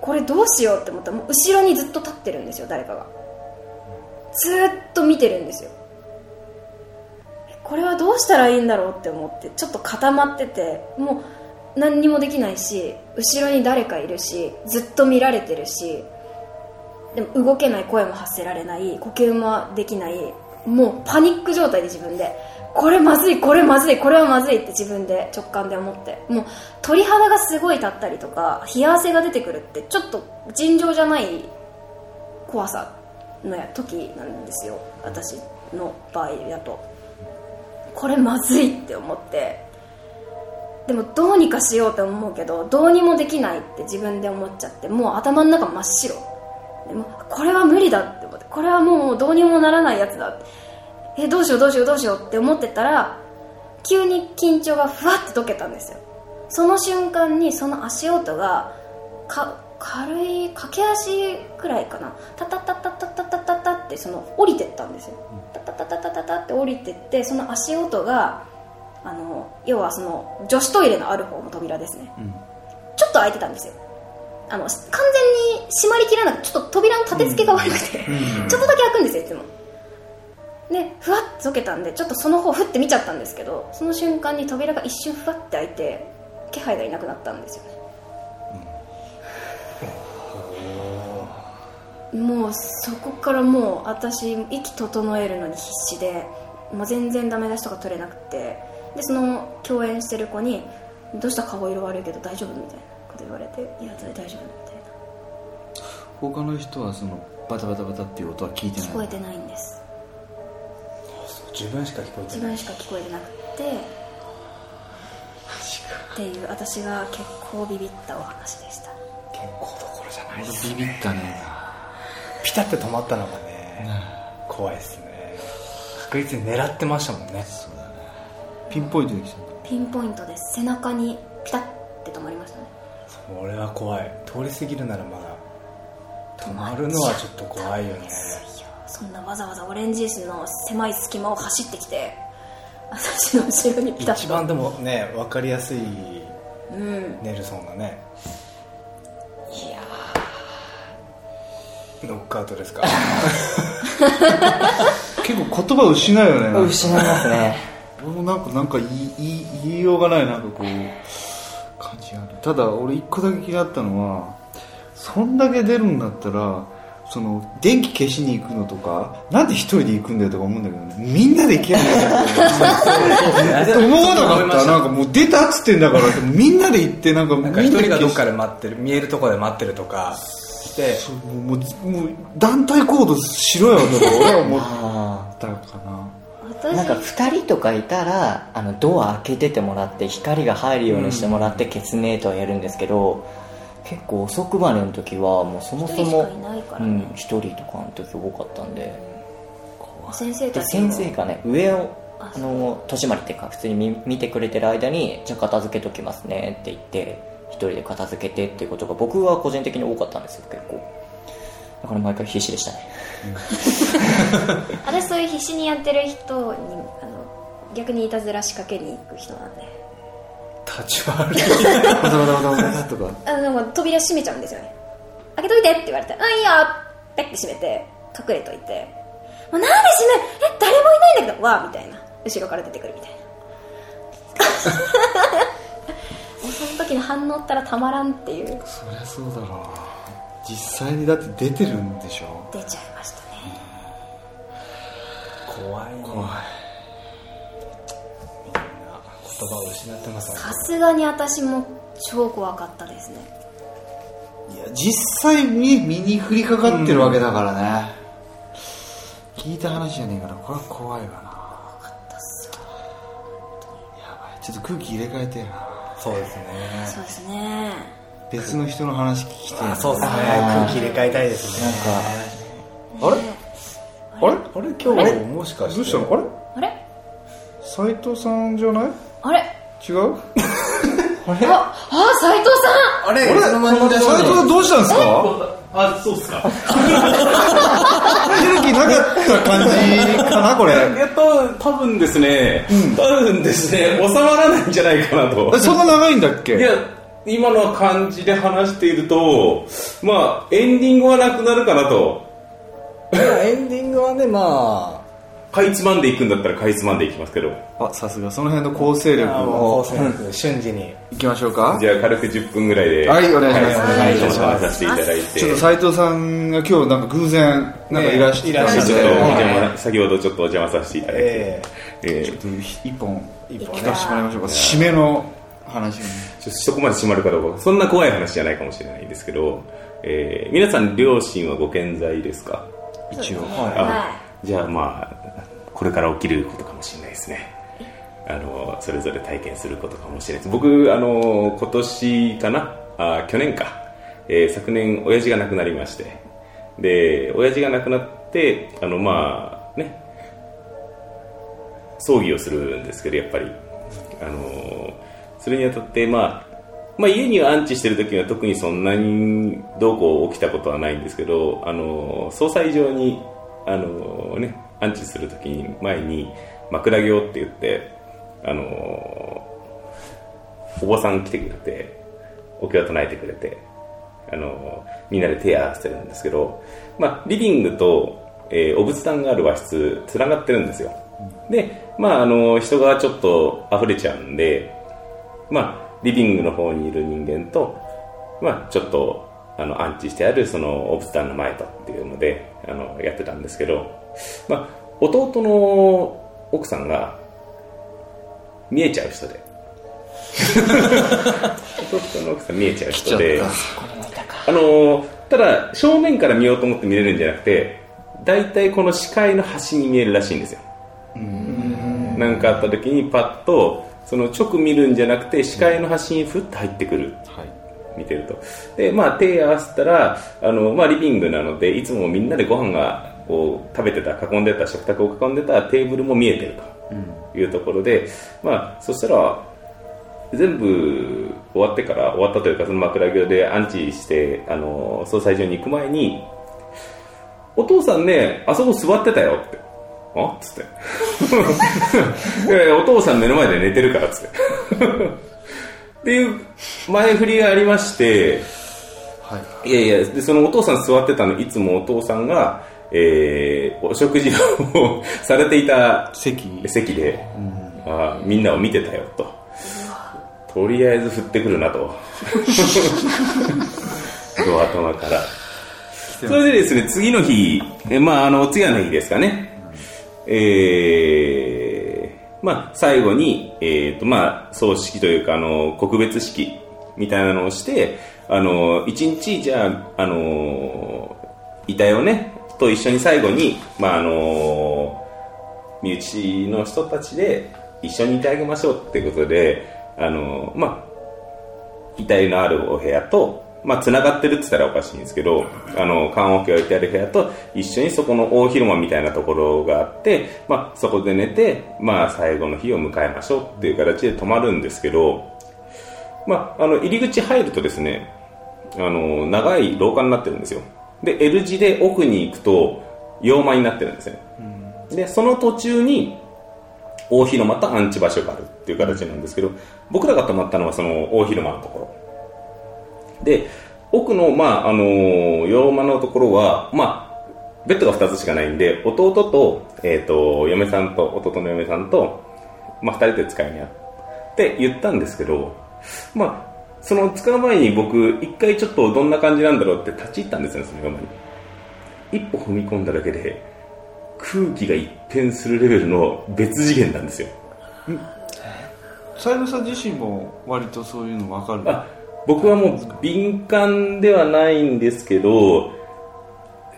これどうしようって思ったらもう後ろにずっと立ってるんですよ誰かが。ずっと見てるんですよ。これはどうしたらいいんだろうって思ってちょっと固まっててもう何にもできないし後ろに誰かいるしずっと見られてるしでも動けない声も発せられない呼吸もできないもうパニック状態で自分でこれまずいこれまずいこれはまずいって自分で直感で思ってもう鳥肌がすごい立ったりとか冷や汗が出てくるってちょっと尋常じゃない怖さの時なんですよ。私の場合だと。これまずいって思って。でもどうにかしようと思うけどどうにもできないって自分で思っちゃってもう頭の中真っ白。でもこれは無理だって思って。これはもうどうにもならないやつだえどうしようどうしようどうしようって思ってたら急に緊張がふわって解けたんですよ。その瞬間にその足音がか軽い駆け足くらいかな。タタタタタタタってその降りてったんですよ。タタタタタタタって降りてってその足音があの要はその女子トイレのある方の扉ですね、ちょっと開いてたんですよあの完全に閉まりきらなくてちょっと扉の立て付けが悪くて、ちょっとだけ開くんですよいつもでふわっと解けたんでちょっとその方ふって見ちゃったんですけどその瞬間に扉が一瞬ふわって開いて気配がいなくなったんですよね、もうそこからもう私息整えるのに必死でもう全然ダメ出しとか取れなくてでその共演してる子に「どうした？顔色悪いけど大丈夫?」みたいなこと言われて「いや大丈夫」みたいな。他の人はそのバタバタバタっていう音は聞いてない聞こえてないんです。自分しか聞こえてない。自分しか聞こえてなくてっていう私が結構ビビったお話でした。健康どころじゃないですビビったねピタって止まったのがね怖いですね。確実に狙ってましたもんね。ピンポイントで来たんだピンポイントです背中にピタッて止まりましたね。それは怖い。通り過ぎるならまだ止まるのはちょっと怖いよね。そんなわざわざオレンジジュースの狭い隙間を走ってきて私の後ろにピタッと。一番でもね分かりやすいうん。ネルソンがねノックアウトですか？結構言葉失うよね失いますね。俺もなんかなんか言い言いようがないなんかこう感じがある。ただ俺一個だけ気になったのはそんだけ出るんだったらその電気消しに行くのとかなんで一人で行くんだよとか思うんだけどね。みんなで行けるんだよ思わなかった。なんかもう出たっつってんだからみんなで行ってなんか一人がどっかでで待ってる見えるところで待ってるとかして。もうもう団体行動しろよとか俺は思っあたかな。なんか2人とかいたらあのドア開けててもらって光が入るようにしてもらってケツネートはやるんですけど結構遅くまでの時はもうそもそも一人しかいないからね。うん、1人とかの時多かったんで。先生でた先生がね上をあの戸締まりっていうか普通に見見てくれてる間にじゃあ片付けときますねって言って一人で片付けてっていうことが僕は個人的に多かったんですよ結構。だから毎回必死でしたね。私そういう必死にやってる人にあの逆にいたずら仕掛けに行く人なんで。立ち悪い。バタバタバタバタとか。あの扉閉めちゃうんですよね。開けといてって言われて「うんいいよ」ペッて閉めて隠れといて「もうなんで閉めるえ誰もいないんだけど。わ」みたいな。後ろから出てくるみたいな。もうその時の反応ったらたまらんっていう。そりゃそうだろう。実際にだって出てるんでしょ。出ちゃいましたね。怖いね。怖い。みんな言葉を失ってますさすがに私も超怖かったですね。いや実際に身に降りかかってるわけだからね、聞いた話じゃねえからこれは怖いわな。やばい。ちょっと空気入れ替えてえなそうですね。そうですね別の人の話聞きてえな。あそうですね。空気入れ替えたいですね。あれ？あれ？あれ？今日もしかしてどうしたの？あれ？あれ？斉藤さんじゃない？あれ？違う？ああ斉藤さん！あれ？あれ？いつの間にいらっしゃる斉藤さんどうしたんですか？あそうっすか 出る気なかった感じかなこれ。やっと多分ですね、多分ですね収まらないんじゃないかなと。えそんな長いんだっけ？いや今の感じで話しているとまあエンディングはなくなるかなと。いやエンディングはねまかいつまんでいくんだったらかいつまんでいきますけど。あさすがその辺の構成力も。うを瞬時に。いきましょうか。じゃあ軽く10分ぐらいではいお願いします。はお願いします話させていただいて。ちょっと斉藤さんが今日なんか偶然なんかいらっしゃってちょっとおはい邪魔先ほどちょっとお邪魔させていただいて、ええ。ちょっと一本一本聞かせてもらいましょうか。締めの話をね。ちょっとそこまで閉まるかどうかそんな怖い話じゃないかもしれないんですけど、えー皆さん両親はご健在ですか？一応。あじゃあまあこれから起きることかもしれないですね。あのそれぞれ体験することかもしれない。です僕あの今年かな？あ去年か、えー昨年親父が亡くなりまして。で親父が亡くなってあのまあね。葬儀をするんですけどやっぱり。あのそれにあたってまあまあ、家には安置してる時は特にそんなにどうこう起きたことはないんですけどあの総裁場にあの、ね、安置する時に前に枕行って言ってあのお坊さん来てくれてお経を唱えてくれてあのみんなで手合わせてるんですけど、まあ、リビングと、えーお仏壇がある和室つながってるんですよ。で、まあ、あの人がちょっと溢れちゃうんでまあ、リビングの方にいる人間と、まあ、ちょっとあの安置してあるそのお仏壇の前とっていうのであのやってたんですけど、まあ、弟の奥さんが見えちゃう人で。弟の奥さん見えちゃう人で。あのただ正面から見ようと思って見れるんじゃなくて大体この視界の端に見えるらしいんですよ。なんかあった時にパッとその直見るんじゃなくて視界の端にふっと入ってくる、見てると。でまあ手合わせたらあの、まあ、リビングなのでいつもみんなでご飯がこう食べてた囲んでた食卓を囲んでたテーブルも見えてるというところで、まあそしたら全部終わってから終わったというかその枕業で安置してあの総裁所に行く前にお父さんねあそこ座ってたよって。あ？っつって。いやいやお父さん目の前で寝てるからっつって。っていう前振りがありまして、い、やいやでそのお父さん座ってたのいつもお父さんが、えーお食事をされていた席席で、あーみんなを見てたよと。とりあえず降ってくるなと。ドア頭から。それでですね次の日えまああの次の日ですかね。えーまあ最後にえっ、とまあ葬式というかあの告別式みたいなのをしてあの一日じゃああの遺体をねと一緒に最後にまああの身内の人たちで一緒にいてあげましょうってことであのまあ遺体のあるお部屋と、まあ、繋がってるって言ったらおかしいんですけど、あの、棺桶を置いてある部屋と一緒にそこの大広間みたいなところがあって、まあ、そこで寝て、まあ、最後の日を迎えましょうっていう形で泊まるんですけど、まあ、あの、入り口入るとですね、あの、長い廊下になってるんですよ。で、L 字で奥に行くと、洋間になってるんですね。で、その途中に、大広間とアンチ場所があるっていう形なんですけど、僕らが泊まったのはその大広間のところ。で、奥の、まあ、あのー洋間のところは、まあ、ベッドが2つしかないんで、弟と、えっ、と、嫁さんと、弟の嫁さんと、まあ、2人で使いにあって言ったんですけど、まあ、その使う前に僕、一回ちょっとどんな感じなんだろうって立ち入ったんですよ、その山に。一歩踏み込んだだけで、空気が一変するレベルの別次元なんですよ。斉藤さん自身も割とそういうの分かる？あ僕はもう敏感ではないんですけど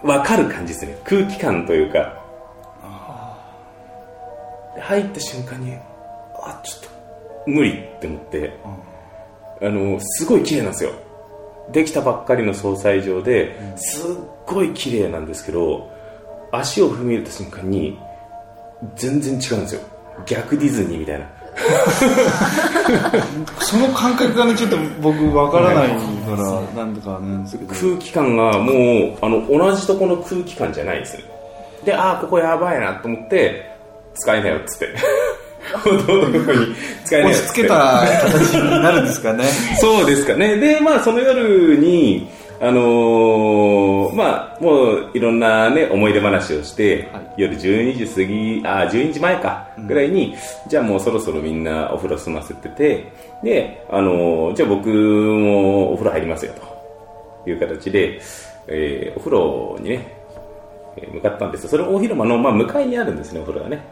分かる感じですね。空気感というか。で入った瞬間にあちょっと無理って思ってあのすごい綺麗なんですよ。できたばっかりの総裁場ですっごい綺麗なんですけど足を踏み入れた瞬間に全然違うんですよ。逆ディズニーみたいな。その感覚がねちょっと僕わからないからなんとかなんですけど。空気感がもうあの同じとこの空気感じゃないです。ねでああここやばいなと思って使えないよっつって弟の子に使えない押し付けた形になるんですかね。そうですかね。で、まあ、その夜に、あのーまあ、もう、いろんなね、思い出話をして、夜12時過ぎ、あ、12時前か、ぐらいに、じゃあもうそろそろみんなお風呂済ませてて、で、あのーじゃあ僕もお風呂入りますよ、という形で、えーお風呂にね、えー向かったんですよ。それ大広間の、まあ、向かいにあるんですね、お風呂がね。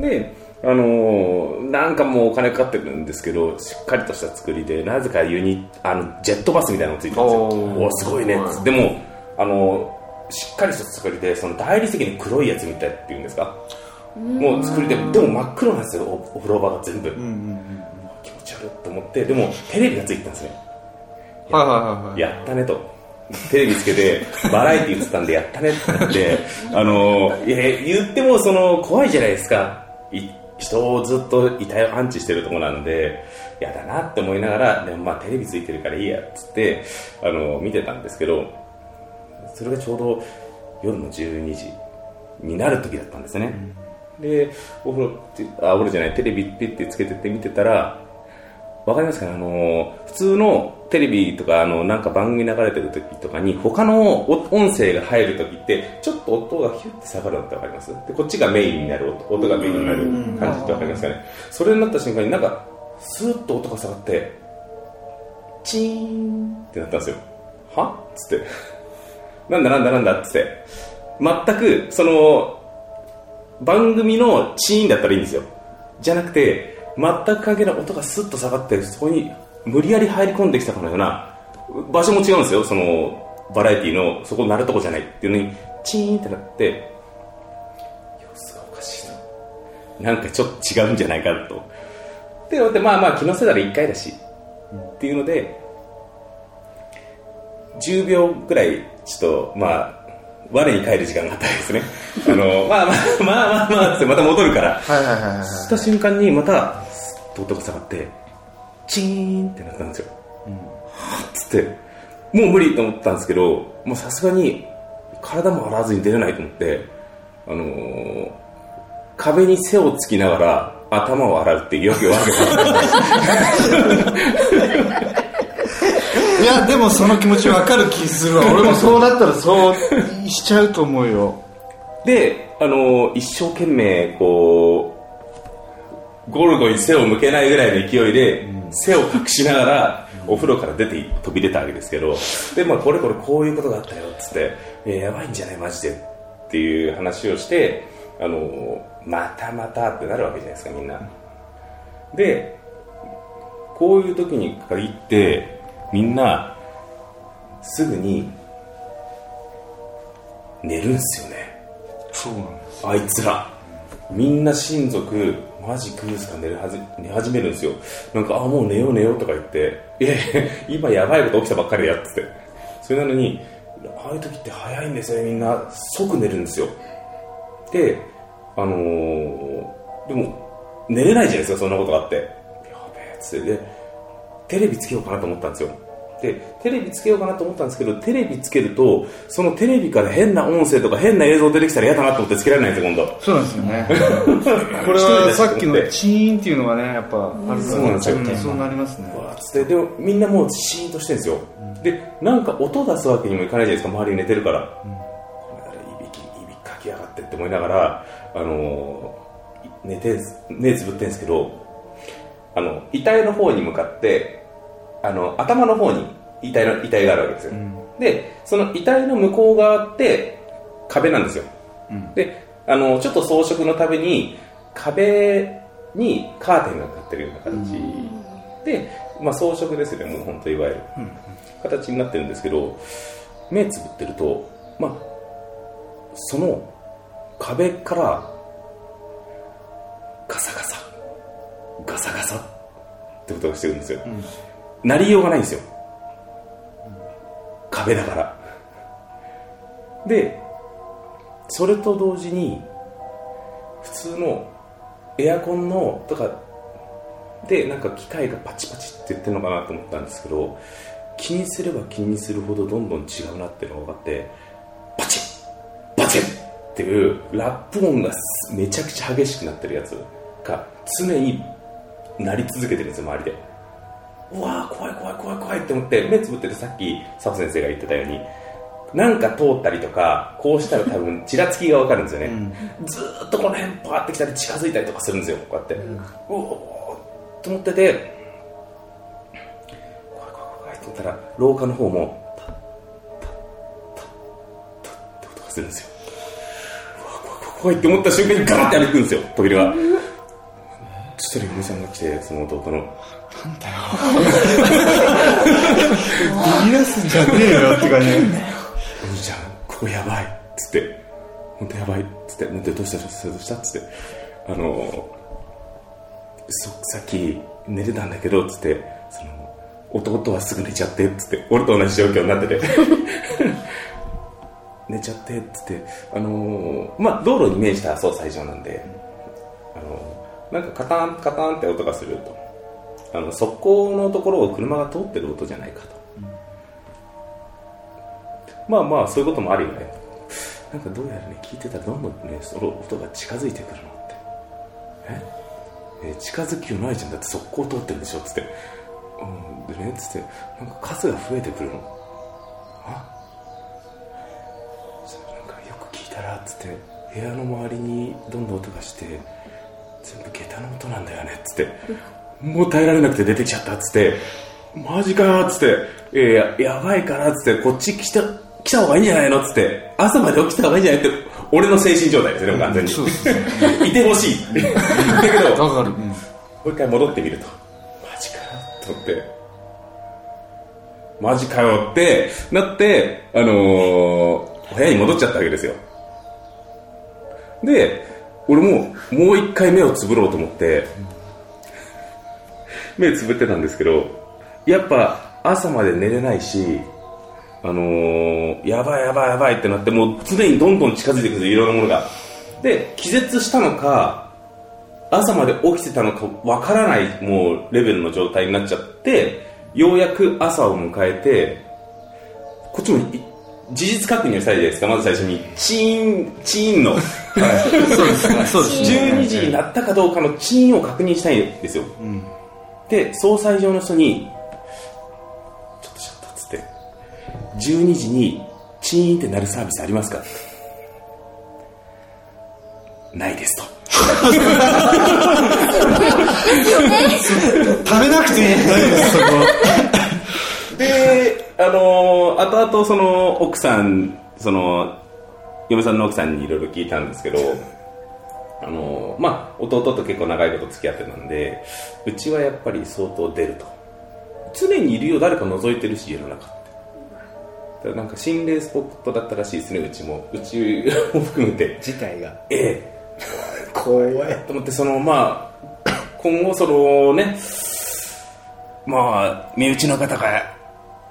で、あのーなんかもうお金かかってるんですけど、しっかりとした作りで、なぜかユニあのジェットバスみたいなのがついてるんですよ。おーおーすごいね。でも、あのーしっかりした作りで、その大理石に黒いやつみたいっていうんですか？もう作りで、でも真っ黒なんですよ、おお風呂場が全部。気持ち悪いと思って、でもテレビがついてたんですね。はいはいはいはいやったねと。テレビつけて、バラエティー映ってたんで、やったねってなって、あの、いや、言っても、その、怖いじゃないですか。い人をずっと遺体を安置してるとこなんで、やだなって思いながら、でもまあテレビついてるからいいや、っつって、あの、見てたんですけど、それがちょうど夜の12時になる時だったんですね。で、お風呂って、あ、お風呂じゃない、テレビピッてつけてて見てたら、わかりますかね？あの、普通のテレビとか、あの、なんか番組流れてる時とかに、他のお音声が入る時って、ちょっと音がヒュッて下がるのってわかります？で、こっちがメインになる音、音がメインになる感じってわかりますかね？それになった瞬間になんか、スーッと音が下がって、チーンってなったんですよ。は？っつって。なんだなんだなんだっつって。全く、その、番組のチーンだったらいいんですよ。じゃなくて、全く関係ない音がスッと下がって、そこに無理やり入り込んできたかのような、場所も違うんですよ、その、バラエティの、そこ鳴るとこじゃないっていうのに、チーンってなって、様子がおかしいと。なんかちょっと違うんじゃないかと。って思って、まあまあ気のせいなら1回だし、っていうので、10秒ぐらい、ちょっと、まあ、我に返る時間があったんですね。あの、まあまあ、まあまあまあ、ってまた戻るから、はいはいはいはいした瞬間にまたと音が下がってチーンってなったんですよ、はっつってもう無理と思ったんですけどもうさすがに体も洗わずに出れないと思ってあのー壁に背をつきながら頭を洗うっていうわけわけいやでもその気持ちわかる気するわ。俺もそうなったらそうしちゃうと思うよ。で、あのー一生懸命こうゴルゴに背を向けないぐらいの勢いで、背を隠しながらお風呂から出て飛び出たわけですけどで、まあ、これこれこういうことがあったよっつって、えーやばいんじゃないマジでっていう話をして、あのーまたまたってなるわけじゃないですかみんな。でこういう時に限ってみんなすぐに寝るんすよね。そうなんですあいつら。みんな親族マジクースか寝るはじ寝始めるんですよ。なんかあもう寝よう寝ようとか言っていやいや今やばいこと起きたばっかりだっつって。それなのにああいう時って早いんですよみんな即寝るんですよ。であのーでも寝れないじゃないですかそんなことがあって。やべえつって。でテレビつけようかなと思ったんですよ。でテレビつけようかなと思ったんですけどテレビつけるとそのテレビから変な音声とか変な映像出てきたら嫌だなと思ってつけられないんですよ今度。そうなんですよね。これはさっきのチーンっていうのがねやっぱあるそうなんですよ。んそうなりますね。わーっつってでもみんなもうシーンとしてるんですよ、でなんか音出すわけにもいかないじゃないですか周りに寝てるから、この野郎いびきいびきかきやがってって思いながら、あのー寝て目つぶってんですけどあの遺体の方に向かってあの頭の方に遺体の遺体があるわけですよ、でその遺体の向こう側って壁なんですよ、であのちょっと装飾のために壁にカーテンがかかってるような形。で、まあ、装飾ですよねもう本当いわゆる、形になってるんですけど目つぶってると、まあ、その壁からガサガサ。ガサガサってことがしてるんですよ、なりようがないんですよ。壁だから。でそれと同時に普通のエアコンのとかでなんか機械がパチパチって言ってるのかなと思ったんですけど気にすれば気にするほどどんどん違うなっていうのが分かってパチッパチッっていうラップ音がめちゃくちゃ激しくなってるやつが常になり続けてるんですよ周りで。うわー怖い怖い怖い怖いって思って目つぶっててさっき佐藤先生が言ってたようになんか通ったりとかこうしたら多分 ちらつきが分かるんですよね、ずーっとこの辺パーってきたり近づいたりとかするんですよこうやって、うおーと思ってて怖い怖い怖いと思ったら廊下の方もタッタッタッタッって音がするんですようわ怖い怖い怖いって思った瞬間にガラッて歩くんですよ扉がそしたら嫁さんが来てその弟の言い出すんじゃねえよって感じ。お兄ちゃんここやばいっつって。本当やばいっつって。なんでどうしたどうしたどうしたっつって。あのそさっき寝てたんだけどっつって。その弟はすぐ寝ちゃってっつって。俺と同じ状況になってて。寝ちゃってっつって。あのまあ道路に面した総裁場なんで。あのなんかカタンカタンって音がするとあの側溝のところを車が通ってる音じゃないかと。まあまあそういうこともあるよね。なんかどうやらね聞いてたらどんどんねその音が近づいてくるのって。え？え近づきよないじゃん。だって速攻通ってるでしょ？っつって。うんでねっつってなんか数が増えてくるの。あ？そなんかよく聞いたらっつって部屋の周りにどんどん音がして全部下駄の音なんだよねっつって。もう耐えられなくて出てきちゃったっつってマジかーっつって、えーややばいからっつってこっち来た来た方がいいんじゃないのっつって朝まで起きた方がいいんじゃないって俺の精神状態ですね完全に、いてほしい。だけどうん。もう一回戻ってみると。マジかよと思って。マジかよってなってあのー部屋に戻っちゃったわけですよ。で俺ももう一回目をつぶろうと思って目つぶってたんですけどやっぱ朝まで寝れないしあのーやばいやばいやばいってなってもう常にどんどん近づいてくるいろんなものが。で気絶したのか朝まで起きてたのかわからないもうレベルの状態になっちゃってようやく朝を迎えてこっちもい事実確認をしたいじゃないですかまず最初に。チーンチーンの。そうですね。そうですね。12時になったかどうかのチーンを確認したいんですよ、で総裁上の人に「ちょっとちょっと」っつって「12時にチーンって鳴るサービスありますか?」ないですと 食べなくていい大丈夫ですそこで、あのー後々その奥さん、その、嫁さんの奥さんにいろいろ聞いたんですけど、あのーまあ、弟と結構長いこと付き合ってたんで、うちはやっぱり相当出ると。常にいるよ、誰か覗いてるし、家の中って。だからなんか心霊スポットだったらしいですね、うちも。うち も含めて。自体がええ。怖いと思ってそのまあ今後そのねまあ身内の方が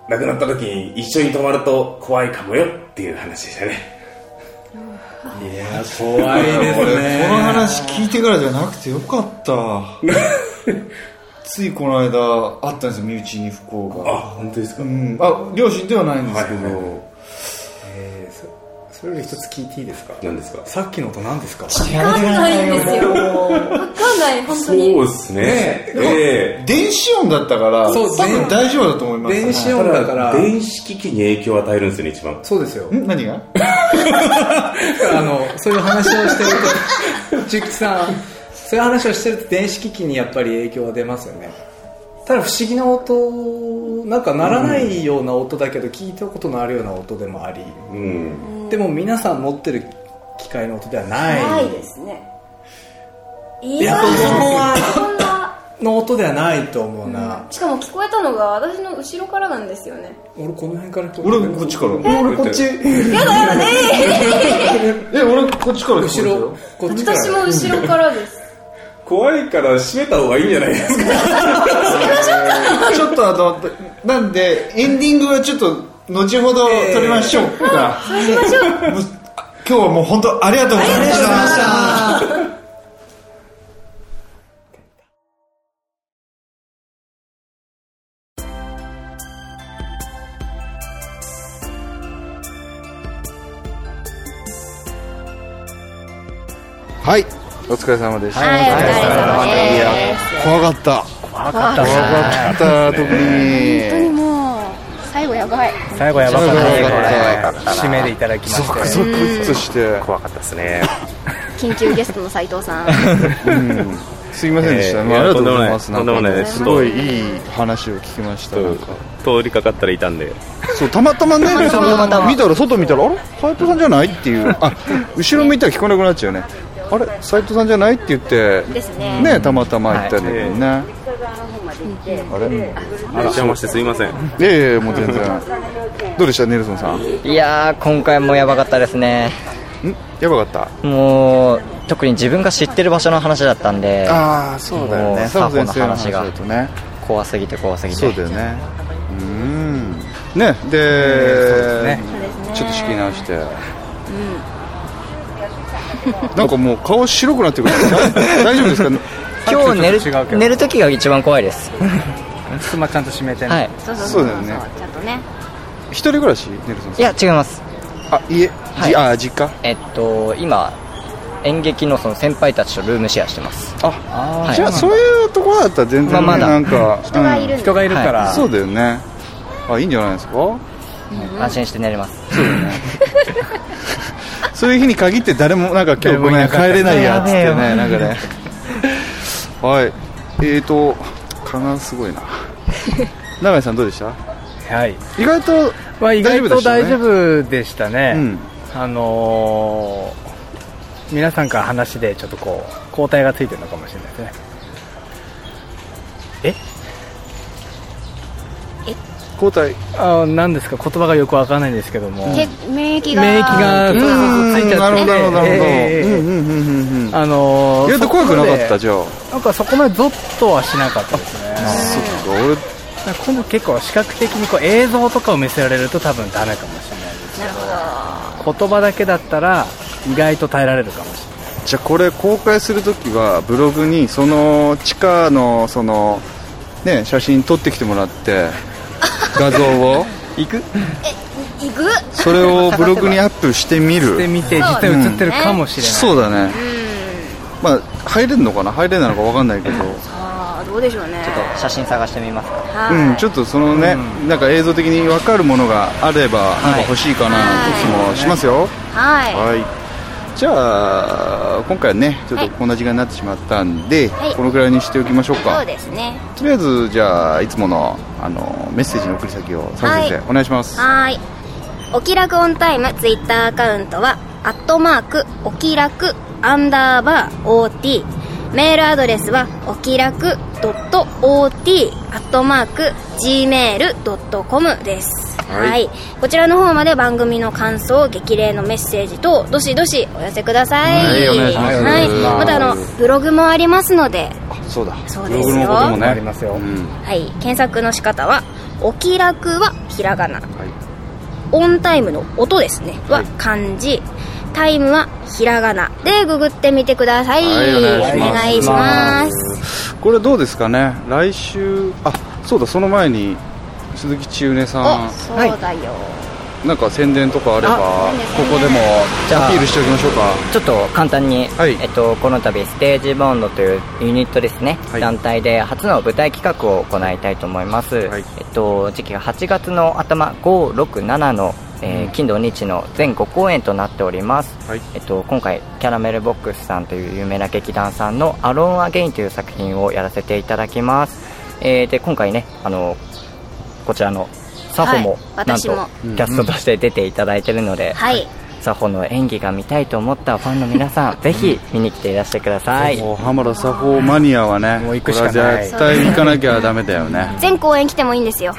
亡くなった時に一緒に泊まると怖いかもよっていう話でしたねいや怖いです俺ね。この話聞いてからじゃなくてよかった。ついこの間あったんですよ身内に不幸あが本当ですか、うん。あ両親ではないんですけど、はいはいえーそそれより一つ聞いていいですか？何ですか？さっきの音何ですか？わかんないんですよ。わかんない、本当そうに。ですね。え。え電子音だったからそう多分大丈夫だと思います。電子た音だから電子機器に影響を与えるんですよね一番。そうですよ。ん？何が？あのそういう話をしてると中吉さん。そういう話をしてると電子機器にやっぱり影響は出ますよねただ不思議な音なんか鳴らないような音だけど聞いたことのあるような音でもあり。うん。でも皆さん持ってる機械の音ではない。ないですね。いやそこはそんな。の音ではないと思うな、しかも聞こえたのが私の後ろからなんですよね。俺この辺から聞こえ俺てる。こっちから。俺こっち。え。俺こっちから聞こえ後ろたよ私こっちから。も後ろからです。怖いから閉めた方がいいんじゃないですか。ちょっとあのなんでエンディングはちょっと後ほど撮りましょうか、えー、うしましょう。今日はもう本当ありがとうございましたはい、お疲れ様でした、はいお疲れ様いや怖かった。怖かった。怖かった。特に本当にもう最後やばい最後やばかった。締めでいた。だきましてゾクゾクとして怖かった。ですね緊急ゲストの斉藤さんうんすいませんでした、えーまあ、ありがとうございますないんかとんでもないですすごいいい話を聞きました。通りかかった。らいた。んでそうた。また。まねその見た。ら外見た。らあれ斉藤さんじゃないっていうあ後ろ向いた。ら聞こえなくなっちゃうねあれ斉藤さんじゃないって言ってですね。ねたまたま言ったんだけどね、あれ？お邪魔してすいません。いやいやもう全然。どうでしたネルソンさん？んいやー今回もやばかったですね。やばかっもう特に自分が知ってる場所の話だったんでたああそうだよもうね佐藤先生の話がだとね。怖すぎて怖すぎて。そうだよね。うん。ねでね。ちょっと仕切り直して、なんかもう顔白くなってくる。大丈夫ですか？今日寝る寝る時が一番怖いです。襖ちゃんと閉めてねはい。そうそうそうだよねちゃんとね。一人暮らしネルソンさんいや違います。あ家、はい。じあ実家？えっと今演劇のその先輩たちとルームシェアしてます。あはい。じゃあそういうところだったら全然、まあまだ。なんか人がいる。ん人がいるから、うんそうだよね。あいいんじゃないですか？安心して寝れます。そう いう日に限って誰もなんか今日ごめん帰れないやっつってねなんかね。はい。えーと蚊がすごいな。永井さんどうでした？はい。意外とまあ、意外と大丈大丈夫でしたね、うん。あのー皆さんから話でちょっとこう交代がついてるのかもしれないですね交代。あなんですか？言葉がよくわからないんですけども。け免疫が。免疫がついちゃって。なるほどなるほど。なるほど、えーうんうんうんうんうん。あのー意外と怖くなかったじゃあ。なんかそこまでゾッとはしなかったですね。そっか俺。今度結構視覚的にこう映像とかを見せられると多分ダメかもしれないですなるほど言葉だけだったら意外と耐えられるかもしれない。じゃあこれ公開するときはブログにその地下のそのね写真撮ってきてもらって画像を？行く？行く？それをブログにアップしてみる。で見て実際映ってるかもしれない、そうだね。まあ入れるのかな？入れないのか分かんないけど。ああどうでしょうね。写真探してみますか。はい。うん、ちょっとそのね、なんか映像的に分かるものがあれば、なんか欲しいかなって気もしますよ。はい。はい。じゃあ、今回はね、ちょっとこんな時間になってしまったんで、はい。このくらいにしておきましょうか。そうですね。とりあえず、じゃあ、いつもの、あの、メッセージの送り先を、佐藤先生、はい。お願いします。はーい。お気楽オンタイムツイッターアカウントはアットマークお気楽アンダーバー OT メールアドレスはお気楽 .ot アットマーク gmail.com です。はい。はい、こちらの方まで番組の感想激励のメッセージ等どしどしお寄せください。はいお願いします。はい。またあのブログもありますので。あそうだ。そうですよ。ブログのこともね。ありますよ。うん。はい。検索の仕方はお気楽はひらがな。はい。オンタイムの音ですね。は漢字タイムはひらがなでググってみてください、はいお願いします。これどうですかね？来週、あ、そうだ、その前に、鈴木千畝さん。お、そうだよ、なんか宣伝とかあれば、あここでもアピールしておきましょうか。ちょっと簡単に、はい。えっと、この度ステージボンドというユニットですね、はい。団体で初の舞台企画を行いたいと思います、はい。えっと、時期が8月の頭567の、えー金土日の全5公演となっております、はい。えっと、今回キャラメルボックスさんという有名な劇団さんの「アローン・アゲイン」という作品をやらせていただきます、えーで今回ねあのこちらのサホも、はいなんと私もキャストとして出ていただいているので、はい。サホの演技が見たいと思ったファンの皆さんぜひ見に来ていらしてください。もう浜田作法マニアはね、もう行くしかない。絶対行かなきゃダメだよね。全公演来てもいいんですよ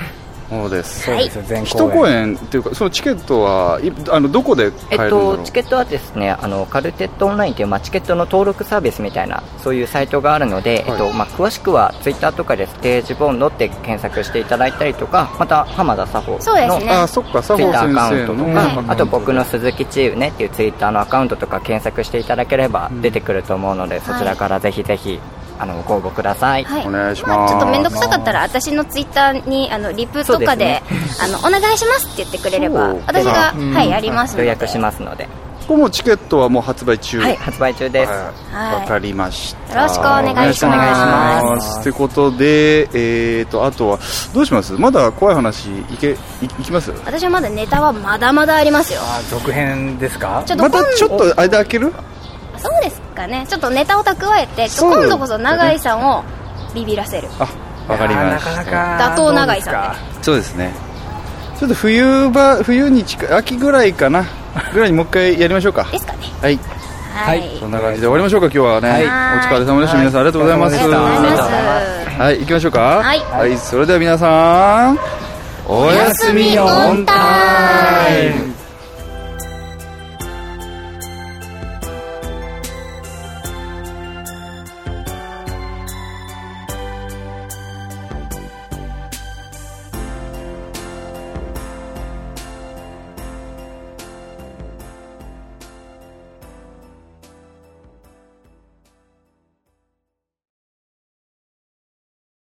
そうです。そうですよ。全一公公演演っていうか、そのチケットはいあのどこでえっ買えるんだろう？と、チケットはですねあのカルテットオンラインという、まあ、チケットの登録サービスみたいなそういうサイトがあるので、はい。えっとまあ、詳しくはツイッターとかでステージボンドって検索していただいたりとかまた浜田佐保のそうですね。あ、そっか、佐ツイッターアカウントと。か、あと僕の鈴木千畝ねっていうツイッターのアカウントとか検索していただければ出てくると思うので、そちらからぜひぜひあのご応募ください、はい。お願いしまあ、ますちょっと面倒くさかったら私のツイッターにあのリプとかでそうあのお願いしますって言ってくれれば私が、うんはいやりますので。予約しますので。こもチケットはもう発売中。はい発売中です。はい。わ、かりました。よろしくお願いします。お願いします。ってことでえーとあとはどうします？まだ怖い話いけいいきます？私はまだネタはまだまだありますよ。あ続編ですか？ちょっと今またちょっと間開ける？そうですかね。ちょっとネタを蓄えて今度こそ永井さんをビビらせる。あわかりまなかなしたか打倒永井さんそうですね。ちょっと冬場冬に近い秋ぐらいかな。ぐらいにもう一回やりましょうか。ですかね。はい。はい、そんな感じで終わりましょうか今日はね、はい。お疲れ様でした、皆さんありがとうございます。ありがとうございます。はい行きましょうか。はい。それでは皆さんおやすみ。オンタイム